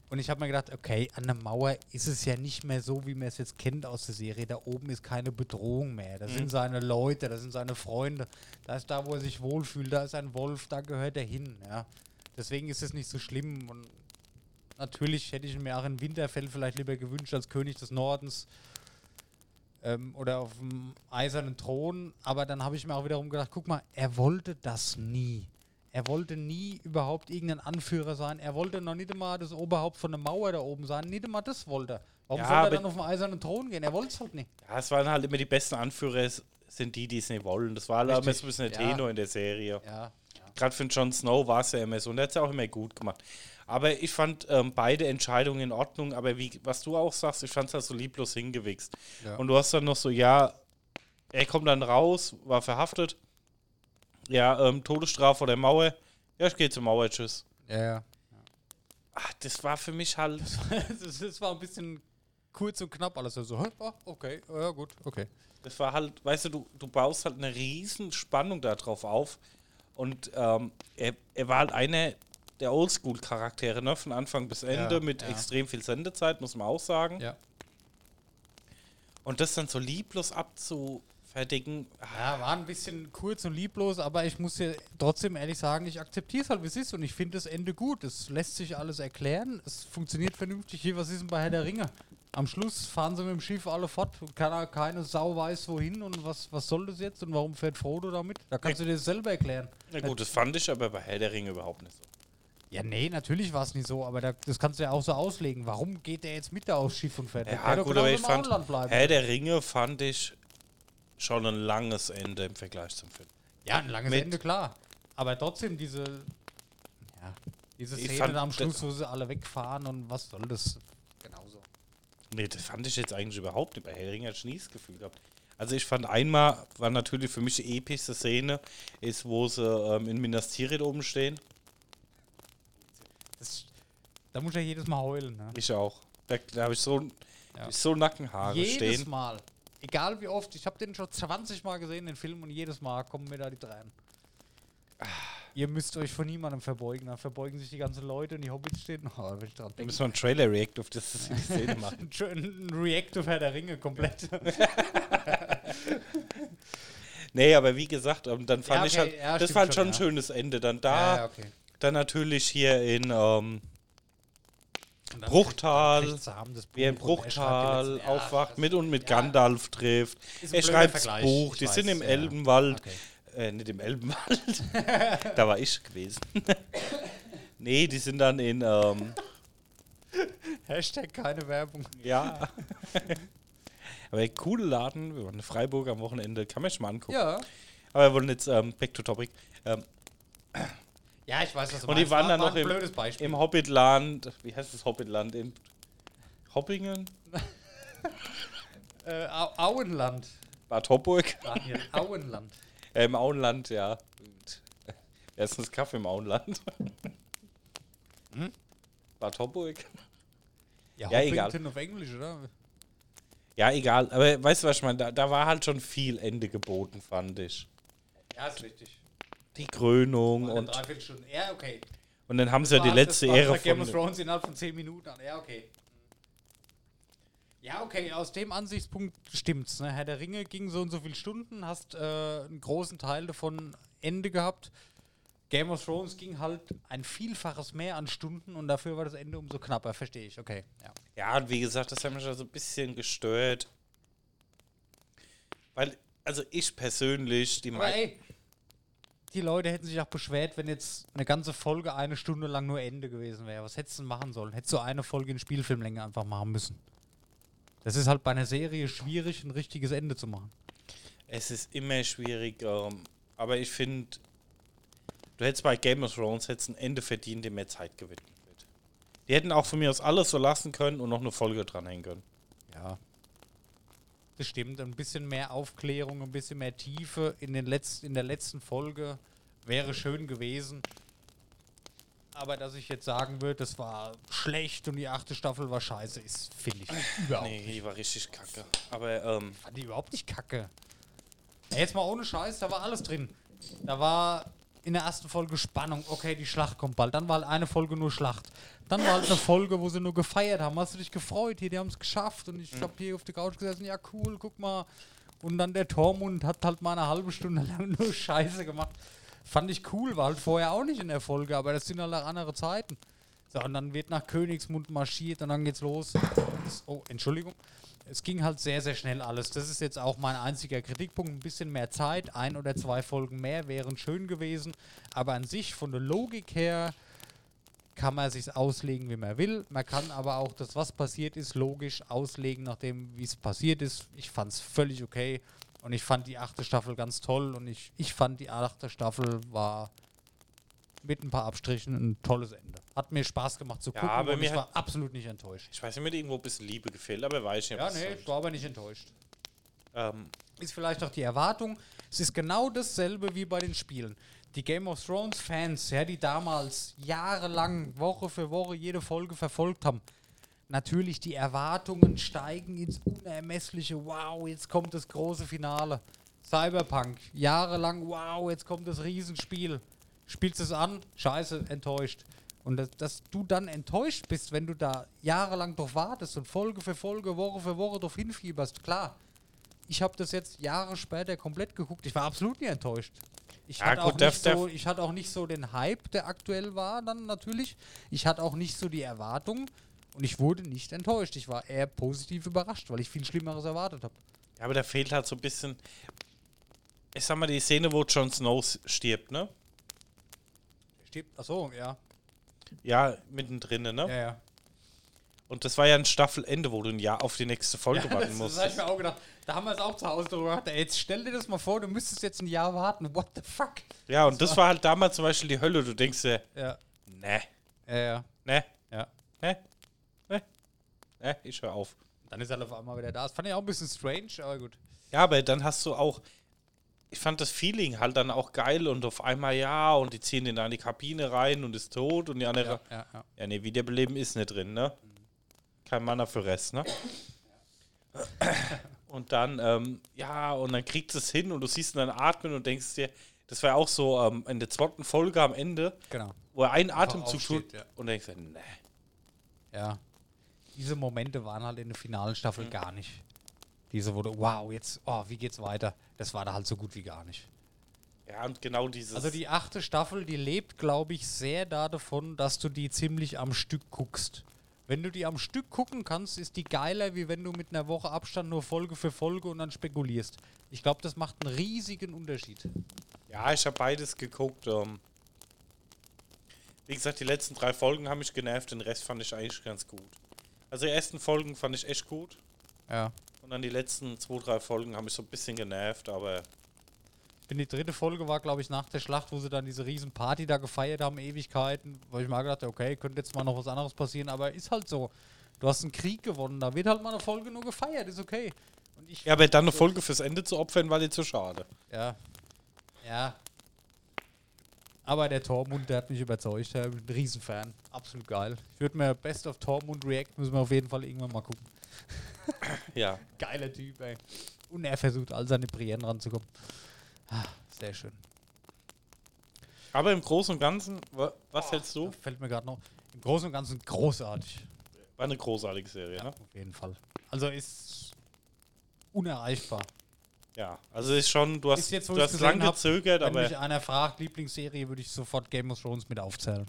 Und ich habe mir gedacht, okay, an der Mauer ist es ja nicht mehr so, wie man es jetzt kennt aus der Serie. Da oben ist keine Bedrohung mehr. Da sind seine Leute, da sind seine Freunde. Da ist da, wo er sich wohlfühlt. Da ist ein Wolf, da gehört er hin. Ja. Deswegen ist es nicht so schlimm. Und natürlich hätte ich mir auch in Winterfell vielleicht lieber gewünscht als König des Nordens. Ähm, oder auf dem eisernen Thron. Aber dann habe ich mir auch wiederum gedacht, guck mal, er wollte das nie. Er wollte nie überhaupt irgendein Anführer sein. Er wollte noch nicht einmal das Oberhaupt von der Mauer da oben sein. Nicht einmal das wollte er. Warum Ja, soll er aber- dann auf den eisernen Thron gehen? Er wollte es halt nicht. Ja, es waren halt immer die besten Anführer, sind die, die es nicht wollen. Das war halt immer so ein bisschen der ja. Tenor in der Serie. Ja. Gerade für Jon Snow war es ja immer so und der hat es ja auch immer gut gemacht. Aber ich fand ähm, beide Entscheidungen in Ordnung, aber wie, was du auch sagst, ich fand es halt so lieblos hingewichst. Ja. Und du hast dann noch so, ja, er kommt dann raus, war verhaftet. Ja, ähm, Todesstrafe oder Mauer. Ja, ich gehe zur Mauer, tschüss. Ja, ja. Ach, das war für mich halt. das, das war ein bisschen kurz und knapp alles. So, hä? Ah, okay, ja gut, okay. Das war halt, weißt du, du, du baust halt eine riesen Spannung darauf auf. Und ähm, er, er war halt einer der Oldschool-Charaktere, ne? Von Anfang bis Ende Ja, mit ja. extrem viel Sendezeit, muss man auch sagen. Ja. Und das dann so lieblos abzufertigen, ah, Ja, war ein bisschen kurz und lieblos, aber ich muss dir trotzdem ehrlich sagen, ich akzeptiere es halt, wie es ist und ich finde das Ende gut. Es lässt sich alles erklären, es funktioniert vernünftig. Hier, was ist denn bei Herr der Ringe? Am Schluss fahren sie mit dem Schiff alle fort und keiner, keine Sau weiß wohin und was, was soll das jetzt und warum fährt Frodo damit? Da kannst du dir das selber erklären. na gut, das fand ich aber bei Herr der Ringe überhaupt nicht so. Ja, nee, natürlich war es nicht so, aber da, das kannst du ja auch so auslegen. Warum geht der jetzt mit da aufs Schiff und fährt? Der Ja, gut, aber ich fand. Herr der Ringe fand ich schon ein langes Ende im Vergleich zum Film. Ja, ein langes Mit- Ende, klar. Aber trotzdem diese, ja, diese Ich Szene am Schluss, wo sie alle wegfahren und was soll das? Genauso. Nee, das fand ich jetzt eigentlich überhaupt nicht. Bei Herr der Ringe hatte ich nie das Gefühl gehabt. Also ich fand einmal, war natürlich für mich die epischste Szene, ist, wo sie ähm, in Minas Tirith oben stehen. Da muss ich ja jedes Mal heulen. Ne? Ich auch. Da, da habe ich so, Ja. ich so Nackenhaare Jedes stehen. Mal. Egal wie oft. Ich habe den schon 20 Mal gesehen, den Film, und jedes Mal kommen mir da die Tränen. Ihr müsst euch von niemandem verbeugen. Da verbeugen sich die ganzen Leute und die Hobbits stehen. Oh, da will ich dran Da denken. müssen wir einen Trailer-React auf das, die Szene machen. Ein React auf Herr der Ringe komplett. Nee, aber wie gesagt, ähm, dann fand Ja, ich okay, halt, ja, das war halt schon, schon ein schönes Ende. Dann da, okay. dann natürlich hier in, ähm, Bruchtal, das wie er die Bruchtal Ja, aufwacht, das- mit und mit ja. Gandalf trifft. Er schreibt das Vergleich, Buch, ich die weiß, sind im ja. Elbenwald. Okay. Äh, nicht im Elbenwald. da war ich gewesen. nee, die sind dann in, ähm, Hashtag keine Werbung. ja. Aber ein cooler Laden, wir waren in Freiburg am Wochenende, kann man sich mal angucken. Ja. Aber wir wollen jetzt ähm, back to topic. Ähm, Ja, ich weiß, was du Und die meinst. waren War- dann war noch ein im- blödes Beispiel. Im Hobbitland, wie heißt das Hobbitland? In Hoppingen? Äh, Au Auenland. Bad Homburg? Daniel, Auenland. Äh, Im Auenland, ja. Und Erstens Kaffee im Auenland. Bad Homburg. Ja, Ja, egal. Hoppington auf Englisch, oder? Ja, egal. Aber weißt du, was ich meine? Da, da war halt schon viel Ende geboten, fand ich. Ja, ist richtig. Die Krönung Und und. Ja, okay. und dann haben sie ja die letzte Ehre bei Game von. of Thrones innerhalb von 10 Minuten an. Ja, okay. Ja, okay, aus dem Ansichtspunkt stimmt's. Ne? Herr der Ringe ging so und so viele Stunden, hast äh, einen großen Teil davon Ende gehabt. Game of Thrones ging halt ein Vielfaches mehr an Stunden und dafür war das Ende umso knapper, verstehe ich, okay. Ja. Ja, und wie gesagt, das hat mich also ein bisschen gestört. Weil, also ich persönlich, die Aber mei- ey, die Leute hätten sich auch beschwert, wenn jetzt eine ganze Folge eine Stunde lang nur Ende gewesen wäre. Was hättest du denn machen sollen? Hättest du eine Folge in Spielfilmlänge einfach machen müssen. Das ist halt bei einer Serie schwierig, ein richtiges Ende zu machen. es ist immer schwierig, ähm, aber ich finde, du hättest bei Game of Thrones hättest ein Ende verdient, dem mehr Zeit gewidmet wird. Die hätten auch von mir aus alles so lassen können und noch eine Folge dranhängen können. Ja. Das stimmt. Ein bisschen mehr Aufklärung, ein bisschen mehr Tiefe in, den Letz in der letzten Folge wäre schön gewesen. Aber dass ich jetzt sagen würde, das war schlecht und die achte Staffel war scheiße, ist, finde ich überhaupt Nee, die war richtig kacke. Aber, ähm, fand die überhaupt nicht kacke. Ey, Jetzt mal ohne Scheiß, da war alles drin. Da war in der ersten Folge Spannung, okay, die Schlacht kommt bald. Dann war halt eine Folge nur Schlacht. Dann war halt eine Folge, wo sie nur gefeiert haben. Hast du dich gefreut? Hier, die haben es geschafft. Und ich hab hier auf der Couch gesessen, ja cool, guck mal. Und dann der Tormund hat halt mal eine halbe Stunde lang nur Scheiße gemacht. Fand ich cool, war halt vorher auch nicht in der Folge, aber das sind halt auch andere Zeiten. So, und dann wird nach Königsmund marschiert und dann geht's los. Oh, Entschuldigung. Es ging halt sehr, sehr schnell alles. Das ist jetzt auch mein einziger Kritikpunkt. Ein bisschen mehr Zeit, ein oder zwei Folgen mehr wären schön gewesen. Aber an sich, von der Logik her, kann man sich auslegen, wie man will. Man kann aber auch das, was passiert ist, logisch auslegen, nachdem wie es passiert ist. Ich fand es völlig okay. Und ich fand die achte Staffel ganz toll. Und ich, ich fand die achte Staffel war mit ein paar Abstrichen ein tolles Ende. Hat mir Spaß gemacht zu Ja, gucken aber und mir ich war absolut nicht enttäuscht. ich weiß nicht, mir irgendwo ein bisschen Liebe gefehlt, aber weiß ich nicht. Ja, nee, ich war aber nicht enttäuscht. Ähm, Ist vielleicht auch die Erwartung. Es ist genau dasselbe wie bei den Spielen. Die Game of Thrones Fans, ja, die damals jahrelang, Woche für Woche jede Folge verfolgt haben, natürlich die Erwartungen steigen ins Unermessliche. Wow, jetzt kommt das große Finale. Cyberpunk, jahrelang, wow, jetzt kommt das Riesenspiel. Spielst es an, scheiße, enttäuscht. Und dass, dass du dann enttäuscht bist, wenn du da jahrelang drauf wartest und Folge für Folge, Woche für Woche drauf hinfieberst, klar. Ich habe das jetzt Jahre später komplett geguckt. Ich war absolut nie enttäuscht. Ich, Ja, hatte, gut, nicht so, ich hatte auch nicht so den Hype, der aktuell war, dann natürlich. Ich hatte auch nicht so die Erwartung und ich wurde nicht enttäuscht. Ich war eher positiv überrascht, weil ich viel Schlimmeres erwartet habe. ja, aber da fehlt halt so ein bisschen. Ich sag mal, die Szene, wo Jon Snow stirbt, ne? Stimmt. Achso, ja. Ja, mittendrin, ne? Ja, ja. Und das war ja ein Staffelende, wo du ein Jahr auf die nächste Folge Ja, warten das, das musst. habe ich mir auch gedacht. Da haben wir es auch zu Hause drüber gedacht. Ey, jetzt stell dir das mal vor, du müsstest jetzt ein Jahr warten. What the fuck? Ja, und das war halt damals zum Beispiel die Hölle. Du denkst dir, Ja. ne, Ja, ja. ne, ja. ne, ne, ne, ich hör auf. Dann ist er auf einmal wieder da. Das fand ich auch ein bisschen strange, aber gut. Ja, aber dann hast du auch, ich fand das Feeling halt dann auch geil und auf einmal ja und die ziehen ihn da in die Kabine rein und ist tot und die andere, Ja, ja, ja. ja, nee, Wiederbeleben ist nicht drin, ne? Kein Mann dafür Rest, ne? Und dann, ähm, ja, und dann kriegt es hin und du siehst ihn dann atmen und denkst dir, das war ja auch so ähm, in der zweiten Folge am Ende, Genau. wo er einen Atemzug tut ja. und denkst dir, ne. Ja. Diese Momente waren halt in der finalen Staffel gar nicht. Diese wurde, wow, jetzt, oh, wie geht's weiter? Das war da halt so gut wie gar nicht. Ja, und genau dieses. Also die achte Staffel, die lebt, glaube ich, sehr da davon, dass du die ziemlich am Stück guckst. Wenn du die am Stück gucken kannst, ist die geiler, wie wenn du mit einer Woche Abstand nur Folge für Folge und dann spekulierst. Ich glaube, das macht einen riesigen Unterschied. Ja, ich habe beides geguckt. Ähm. Wie gesagt, die letzten drei Folgen haben mich genervt, den Rest fand ich eigentlich ganz gut. Also die ersten Folgen fand ich echt gut. Ja. Und dann die letzten zwei, drei Folgen haben mich so ein bisschen genervt, aber Ich bin die dritte Folge war, glaube ich, nach der Schlacht, wo sie dann diese riesen Party da gefeiert haben, Ewigkeiten, wo ich mal gedacht habe, okay, könnte jetzt mal noch was anderes passieren, aber ist halt so. Du hast einen Krieg gewonnen, da wird halt mal eine Folge nur gefeiert, ist okay. Ja, aber dann eine Folge fürs Ende zu opfern, war dir zu schade. Ja. Ja. Aber der Tormund, der hat mich überzeugt. Ich bin ein Riesenfan. Absolut geil. Ich würde mir Best of Tormund React müssen wir auf jeden Fall irgendwann mal gucken. Ja. Geiler Typ, ey. Und er versucht, all seine Brienne ranzukommen. Ah, sehr schön. Aber im Großen und Ganzen, wa- was hältst du? Fällt mir gerade noch. Im Großen und Ganzen großartig. War eine großartige Serie, ne? Auf jeden Fall. Also ist unerreichbar. Ja. Also ist schon, du hast, jetzt, du hast lang hab, gezögert, Wenn aber mich einer fragt, Lieblingsserie, würde ich sofort Game of Thrones mit aufzählen.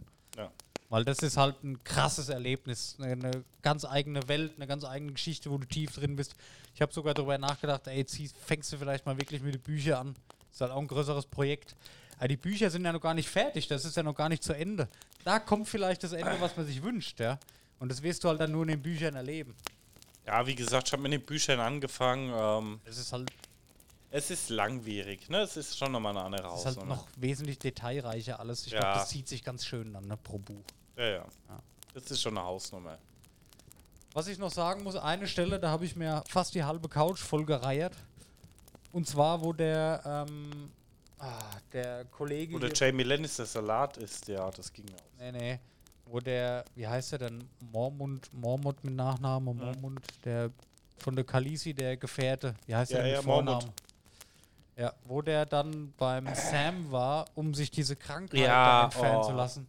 Weil das ist halt ein krasses Erlebnis. Eine, ganz eigene Welt, eine ganz eigene Geschichte, wo du tief drin bist. Ich habe sogar darüber nachgedacht, ey, zieh, fängst du vielleicht mal wirklich mit den Büchern an. Ist halt auch ein größeres Projekt. Aber die Bücher sind ja noch gar nicht fertig, das ist ja noch gar nicht zu Ende. Da kommt vielleicht das Ende, was man sich wünscht, ja. Und das wirst du halt dann nur in den Büchern erleben. ja, wie gesagt, ich habe mit den Büchern angefangen. Ähm, Es ist halt, es ist langwierig, ne? Es ist schon nochmal eine andere es ist halt noch wesentlich detailreicher alles. Ich Ja. glaube, das zieht sich ganz schön dann, ne, pro Buch. Ja, ja. Ja. Das ist schon eine Hausnummer. Was ich noch sagen muss, eine Stelle, da habe ich mir fast die halbe Couch voll gereiert. Und zwar, wo der, ähm, ah, der Kollege. Oder hier- Jamie Lannister Salat ist, ja, das ging aus. nee, nee. Wo der, wie heißt er denn? Mormund, Mormont mit Nachnamen, Mhm. Mormund, der von der Kalisi, der Gefährte. Wie heißt Ja, er denn ja, mit Vornamen? Mormont. Ja, wo der dann beim Sam war, um sich diese Krankheit Ja, entfernen oh. zu lassen.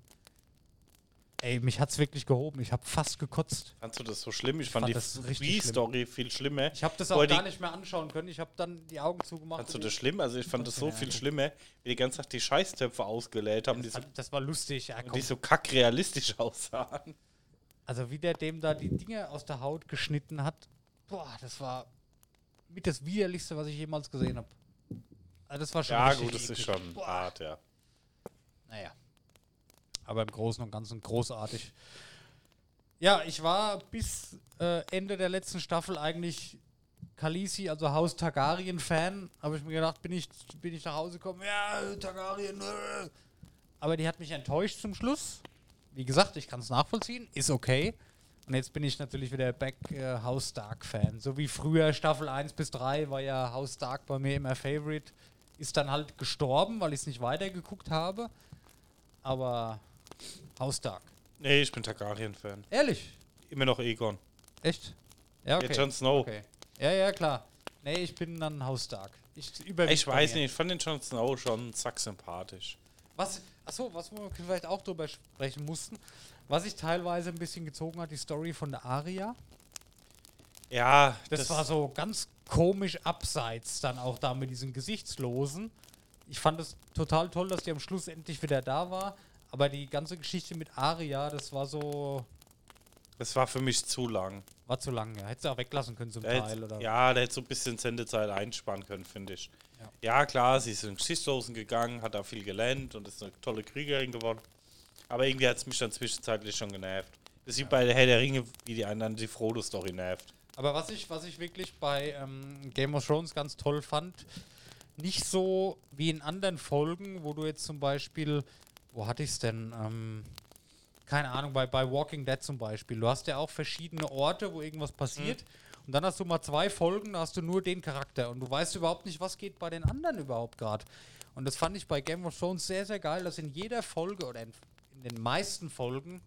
Ey, mich hat's wirklich gehoben. Ich habe fast gekotzt. Fandst du das so schlimm? Ich fand fand, das die richtig schlimm. Free-Story viel schlimmer. Ich habe das auch die- gar nicht mehr anschauen können. Ich habe dann die Augen zugemacht. Fandst du das schlimm? Also ich fand das so Ja, viel schlimmer, wie die ganze Zeit die Scheißtöpfe ausgelädt haben, die Das, so, das war lustig. Ja, und die so kackrealistisch aussahen. Also wie der dem da die Dinge aus der Haut geschnitten hat, boah, das war mit das widerlichste, was ich jemals gesehen habe. Also das war schon Ja, gut, das ist schon Boah. hart, ja. Naja. Aber im Großen und Ganzen großartig. Ja, ich war bis äh, Ende der letzten Staffel eigentlich Khaleesi, also Haus Targaryen-Fan. Habe ich mir gedacht, bin ich, bin ich nach Hause gekommen, ja, Targaryen. Äh. Aber die hat mich enttäuscht zum Schluss. Wie gesagt, ich kann es nachvollziehen, ist okay. Und jetzt bin ich natürlich wieder back äh, House Stark-Fan. So wie früher Staffel 1 bis 3 war ja House Stark bei mir immer Favorite. Ist dann halt gestorben, weil ich es nicht weitergeguckt habe. Aber House Stark. Nee, ich bin Targaryen-Fan. Ehrlich? Immer noch Egon. Echt? Ja, Ja, Jon Snow. Okay. Ja, ja, klar. Nee, ich bin dann House Stark. Ich, Ich weiß nicht, ich fand den Jon Snow schon zack sympathisch. Was, achso, was wir vielleicht auch drüber sprechen mussten, was sich teilweise ein bisschen gezogen hat, die Story von der Aria. Ja, Das, war so ganz komisch abseits dann auch da mit diesen Gesichtslosen. Ich fand es total toll, dass die am Schluss endlich wieder da war. Aber die ganze Geschichte mit Aria, das war so. das war für mich zu lang. War zu lang, ja. Hättest du auch weglassen können zum Der Teil, oder? ja, der hätte so ein bisschen Sendezeit einsparen können, finde ich. Ja. Ja. klar, sie ist in Gesichtslosen gegangen, hat da viel gelernt und ist eine tolle Kriegerin geworden. Aber irgendwie hat es mich dann zwischenzeitlich schon genervt. Das ist wie bei der Herr der Ringe, wie die anderen die Frodo-Story nervt. Aber was ich, was ich wirklich bei ähm, Game of Thrones ganz toll fand, nicht so wie in anderen Folgen, wo du jetzt zum Beispiel, wo hatte ich es denn? Ähm, keine Ahnung, bei, bei Walking Dead zum Beispiel. Du hast ja auch verschiedene Orte, wo irgendwas passiert. Und dann hast du mal zwei Folgen, da hast du nur den Charakter. Und du weißt überhaupt nicht, was geht bei den anderen überhaupt gerade. Und das fand ich bei Game of Thrones sehr, sehr geil, dass in jeder Folge oder in, in den meisten Folgen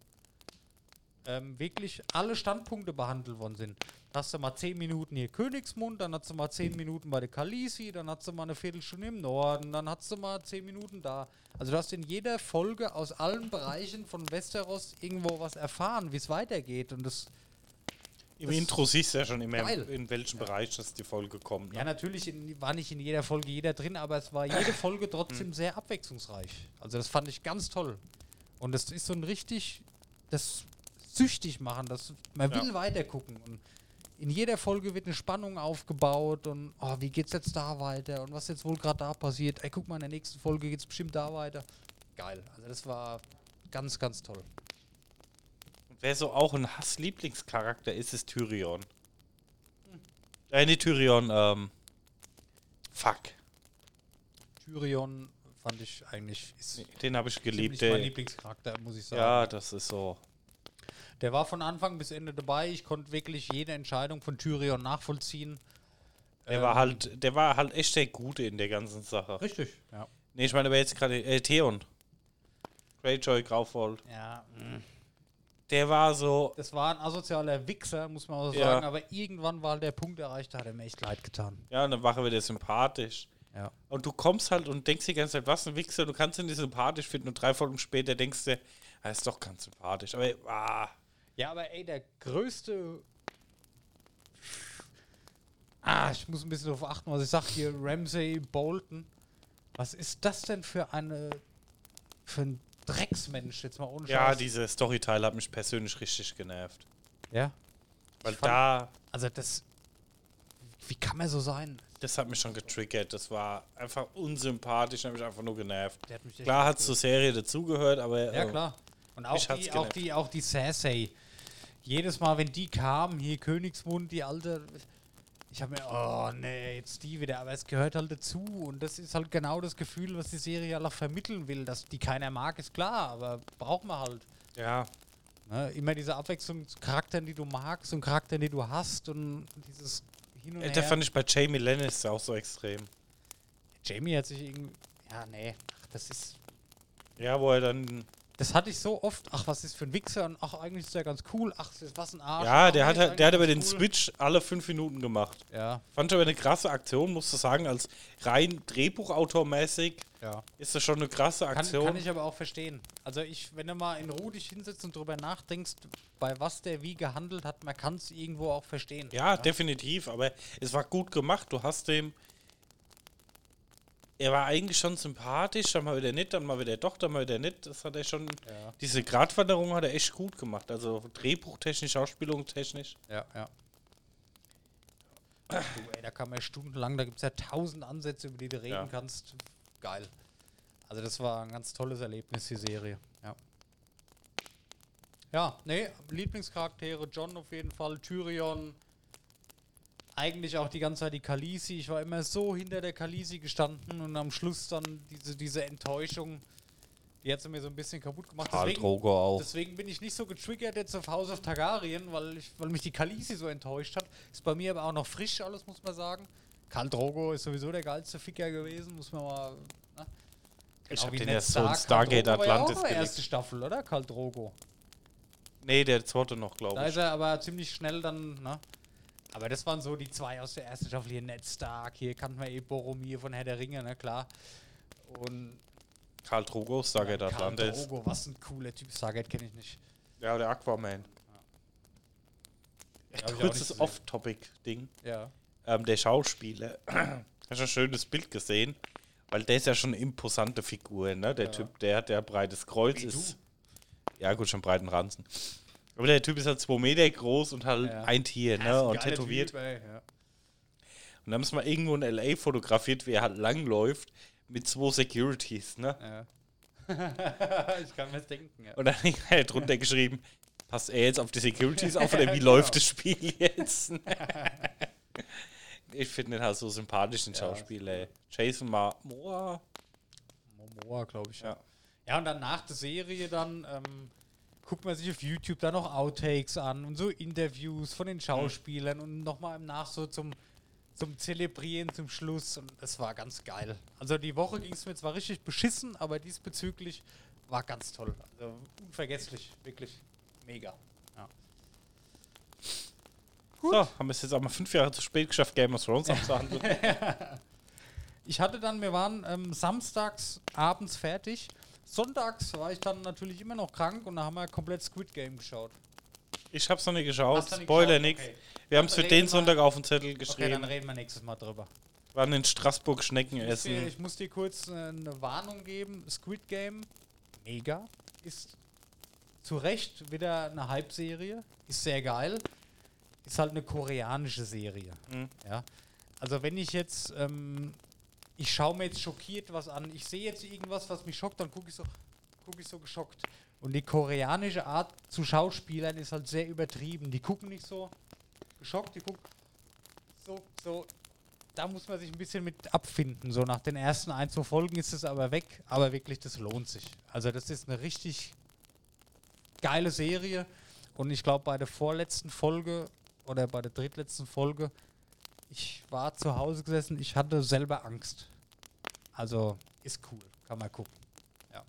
ähm, wirklich alle Standpunkte behandelt worden sind. Hast du mal 10 Minuten hier Königsmund, dann hast du mal 10 Minuten bei der Kalisi, dann hast du mal eine Viertelstunde im Norden, dann hast du mal 10 Minuten da. Also du hast in jeder Folge aus allen Bereichen von Westeros irgendwo was erfahren, wie es weitergeht. Und das, Im Das- Intro siehst du ja schon immer, Geil. in welchem Bereich das die Folge kommt. Ne? ja natürlich in, war nicht in jeder Folge jeder drin, aber es war jede Folge trotzdem sehr abwechslungsreich. Also das fand ich ganz toll. Und das ist so ein richtig, das süchtig machen, das, man Ja. will weiter gucken. Und in jeder Folge wird eine Spannung aufgebaut und oh, wie geht's jetzt da weiter und was jetzt wohl gerade da passiert. Ey, guck mal, in der nächsten Folge geht's bestimmt da weiter. Geil. Also das war ganz, ganz toll. Und wer so auch ein Hass-Lieblingscharakter ist, ist Tyrion. Äh, nicht Tyrion, ähm. Fuck. Tyrion fand ich eigentlich Nee, Den habe ich geliebt. ziemlich mein Lieblingscharakter, muss ich sagen. ja, das ist so. Der war von Anfang bis Ende dabei. Ich konnte wirklich jede Entscheidung von Tyrion nachvollziehen. Der Ähm, war halt, der war halt echt der Gute in der ganzen Sache. Richtig, ja. Nee, ich meine aber jetzt gerade, äh, Theon. Greyjoy Graufold. Ja, mh. Der war so, das war ein asozialer Wichser, muss man auch Ja. sagen, aber irgendwann war halt der Punkt erreicht, da hat er mir echt leid getan. ja, und dann war er wieder sympathisch. Ja. Und du kommst halt und denkst die ganze Zeit, was ein Wichser, du kannst ihn nicht sympathisch finden und drei Folgen später denkst du, er ist doch ganz sympathisch. Aber ah, Ja, aber ey, der größte. Ah, ich muss ein bisschen darauf achten, was ich sag hier. Ramsey Bolton. Was ist das denn für eine. für ein Drecksmensch, jetzt mal ohne ja, Scheiß. dieser Storyteil hat mich persönlich richtig genervt. Ja. Weil fand- da, Also, das. Wie kann man so sein? das hat mich schon getriggert. Das war einfach unsympathisch, hat mich einfach nur genervt. Klar hat zur Serie dazugehört, aber. Ja, äh, klar. Und auch die, auch die, auch die Cersei. Jedes Mal, wenn die kamen, hier Königsmund, die alte. Ich habe mir, oh nee, jetzt die wieder. Aber es gehört halt dazu. Und das ist halt genau das Gefühl, was die Serie halt auch vermitteln will. Dass die keiner mag, ist klar. Aber braucht man halt. Ja, Ne? Immer diese Abwechslung zu Charakteren, die du magst und Charakteren, die du hast. Und dieses Hin und Äh, Her. Da fand ich bei Jamie Lannister auch so extrem. Jamie hat sich irgendwie. Ja, nee. Ach, das ist. Ja, wo er dann. Das hatte ich so oft. Ach, was ist für ein Wichser? Und ach, eigentlich ist der ganz cool. Ach, was ein Arsch. Ja, der hat, halt- der hat aber eigentlich den cool. Switch alle fünf Minuten gemacht. Ja, Fand ich aber eine krasse Aktion, musst du sagen, als rein Drehbuchautormäßig ja. ist das schon eine krasse Kann, Aktion. kann ich aber auch verstehen. Also ich, wenn du mal in Ruhe dich hinsetzt und drüber nachdenkst, bei was der wie gehandelt hat, man kann es irgendwo auch verstehen. ja, definitiv, aber es war gut gemacht. Du hast dem. Er war eigentlich schon sympathisch, dann mal wieder nicht, dann mal wieder doch, dann mal wieder nicht. Das hat er schon. Ja. Diese Gratwanderung hat er echt gut gemacht. Also drehbuchtechnisch, schauspielungstechnisch. Ja, ja. Du, ey, da kann man stundenlang, da gibt es ja tausend Ansätze, über die du reden Ja. kannst. Geil. Also das war ein ganz tolles Erlebnis, die Serie. Ja. Ja, nee, Lieblingscharaktere, John auf jeden Fall, Tyrion. Eigentlich auch die ganze Zeit die Khaleesi. Ich war immer so hinter der Khaleesi gestanden und am Schluss dann diese, diese Enttäuschung, die hat sie mir so ein bisschen kaputt gemacht. Deswegen- Drogo auch. Deswegen bin ich nicht so getriggert jetzt auf House of Targaryen, weil, ich, weil mich die Khaleesi so enttäuscht hat. Ist bei mir aber auch noch frisch alles, muss man sagen. Karl Drogo ist sowieso der geilste Ficker gewesen, muss man mal. Ne? Ich Genau hab wie den erst so in. Stargate Drogo war ja Atlantis auch erste. Staffel, oder? Karl Drogo. Nee, der zweite noch, Da glaube ist ich. er aber ziemlich schnell dann, ne? Aber das waren so die zwei aus der ersten Staffel. Hier Ned Stark, hier kannten wir eh Boromir von Herr der Ringe, ne? Klar. Und Karl Drogo, Stargate Karl Atlantis. Drogo, was ein cooler Typ. Stargate kenne ich nicht. Ja, der Aquaman. Nicht Kurzes. Off-Topic-Ding. Ja. Ähm, der Schauspieler. Hast du ein schönes Bild gesehen? Weil der ist ja schon eine imposante Figur, ne? Der Ja. Typ, der hat ja breites Kreuz. Wie ist. Ja, gut, schon breiten Ranzen. Aber der Typ ist halt zwei Meter groß und halt Ja. ein Tier, ne? ist ein und tätowiert. Typ, ey, ja. Und dann haben sie mal irgendwo in L.A. fotografiert, wie er halt langläuft mit zwei Securities, ne? Ja. ich kann mir's denken, ja. Und dann hat er drunter geschrieben, passt er jetzt auf die Securities auf oder wie läuft das Spiel jetzt? ich finde den halt so sympathisch, den Ja, Schauspieler. Jason Moore. Momoa, glaube ich, ja. Ja. Ja, und dann nach der Serie dann ähm, guckt man sich auf YouTube da noch Outtakes an und so Interviews von den Schauspielern und nochmal im Nach so zum, zum Zelebrieren zum Schluss und es war ganz geil. Also die Woche ging es mir zwar richtig beschissen, aber diesbezüglich war ganz toll. Also unvergesslich, wirklich mega. Ja. So, haben wir es jetzt auch mal fünf Jahre zu spät geschafft, Game of Thrones abzuhandeln. Ich hatte dann, wir waren ähm, samstags abends fertig. Sonntags war ich dann natürlich immer noch krank und da haben wir komplett Squid Game geschaut. Ich hab's noch nicht geschaut, Hast du nicht Spoiler geschaut? nix. Okay. Wir haben es für Dann den wir- Sonntag auf den Zettel Okay, dann geschrieben. reden wir nächstes Mal drüber. waren in Straßburg Schnecken Ich muss, dir, essen. ich muss dir kurz äh, eine Warnung geben. Squid Game, mega. Ist zu Recht wieder eine Hype-Serie. Ist sehr geil. Ist halt eine koreanische Serie. Mhm. Ja. Also wenn ich jetzt, ähm, ich schaue mir jetzt schockiert was an. Ich sehe jetzt irgendwas, was mich schockt, dann gucke ich so, gucke ich so geschockt. Und die koreanische Art zu Schauspielern ist halt sehr übertrieben. Die gucken nicht so geschockt, die gucken so, so. Da muss man sich ein bisschen mit abfinden. So nach den ersten ein, zwei Folgen ist es aber weg. Aber wirklich, das lohnt sich. Also das ist eine richtig geile Serie. Und ich glaube, bei der vorletzten Folge oder bei der drittletzten Folge, ich war zu Hause gesessen, ich hatte selber Angst. Also ist cool, kann man gucken. Ja.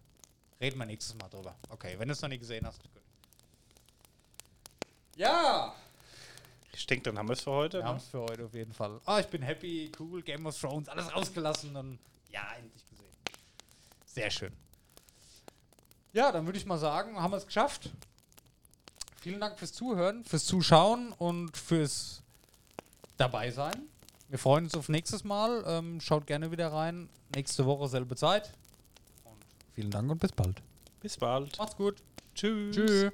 Reden wir nächstes Mal drüber. Okay, wenn du es noch nicht gesehen hast. Gut. Ja, Ich denke, dann haben wir es für heute. wir haben Ne? es für heute auf jeden Fall. Ah, ich bin happy, cool, Game of Thrones, alles rausgelassen und ja, endlich gesehen. Sehr schön. Ja, dann würde ich mal sagen, haben wir es geschafft. Vielen Dank fürs Zuhören, fürs Zuschauen und fürs dabei sein. Wir freuen uns auf nächstes Mal. Ähm, schaut gerne wieder rein. Nächste Woche selbe Zeit. Und vielen Dank und bis bald. Bis bald. Macht's gut. Tschüss. Tschüss.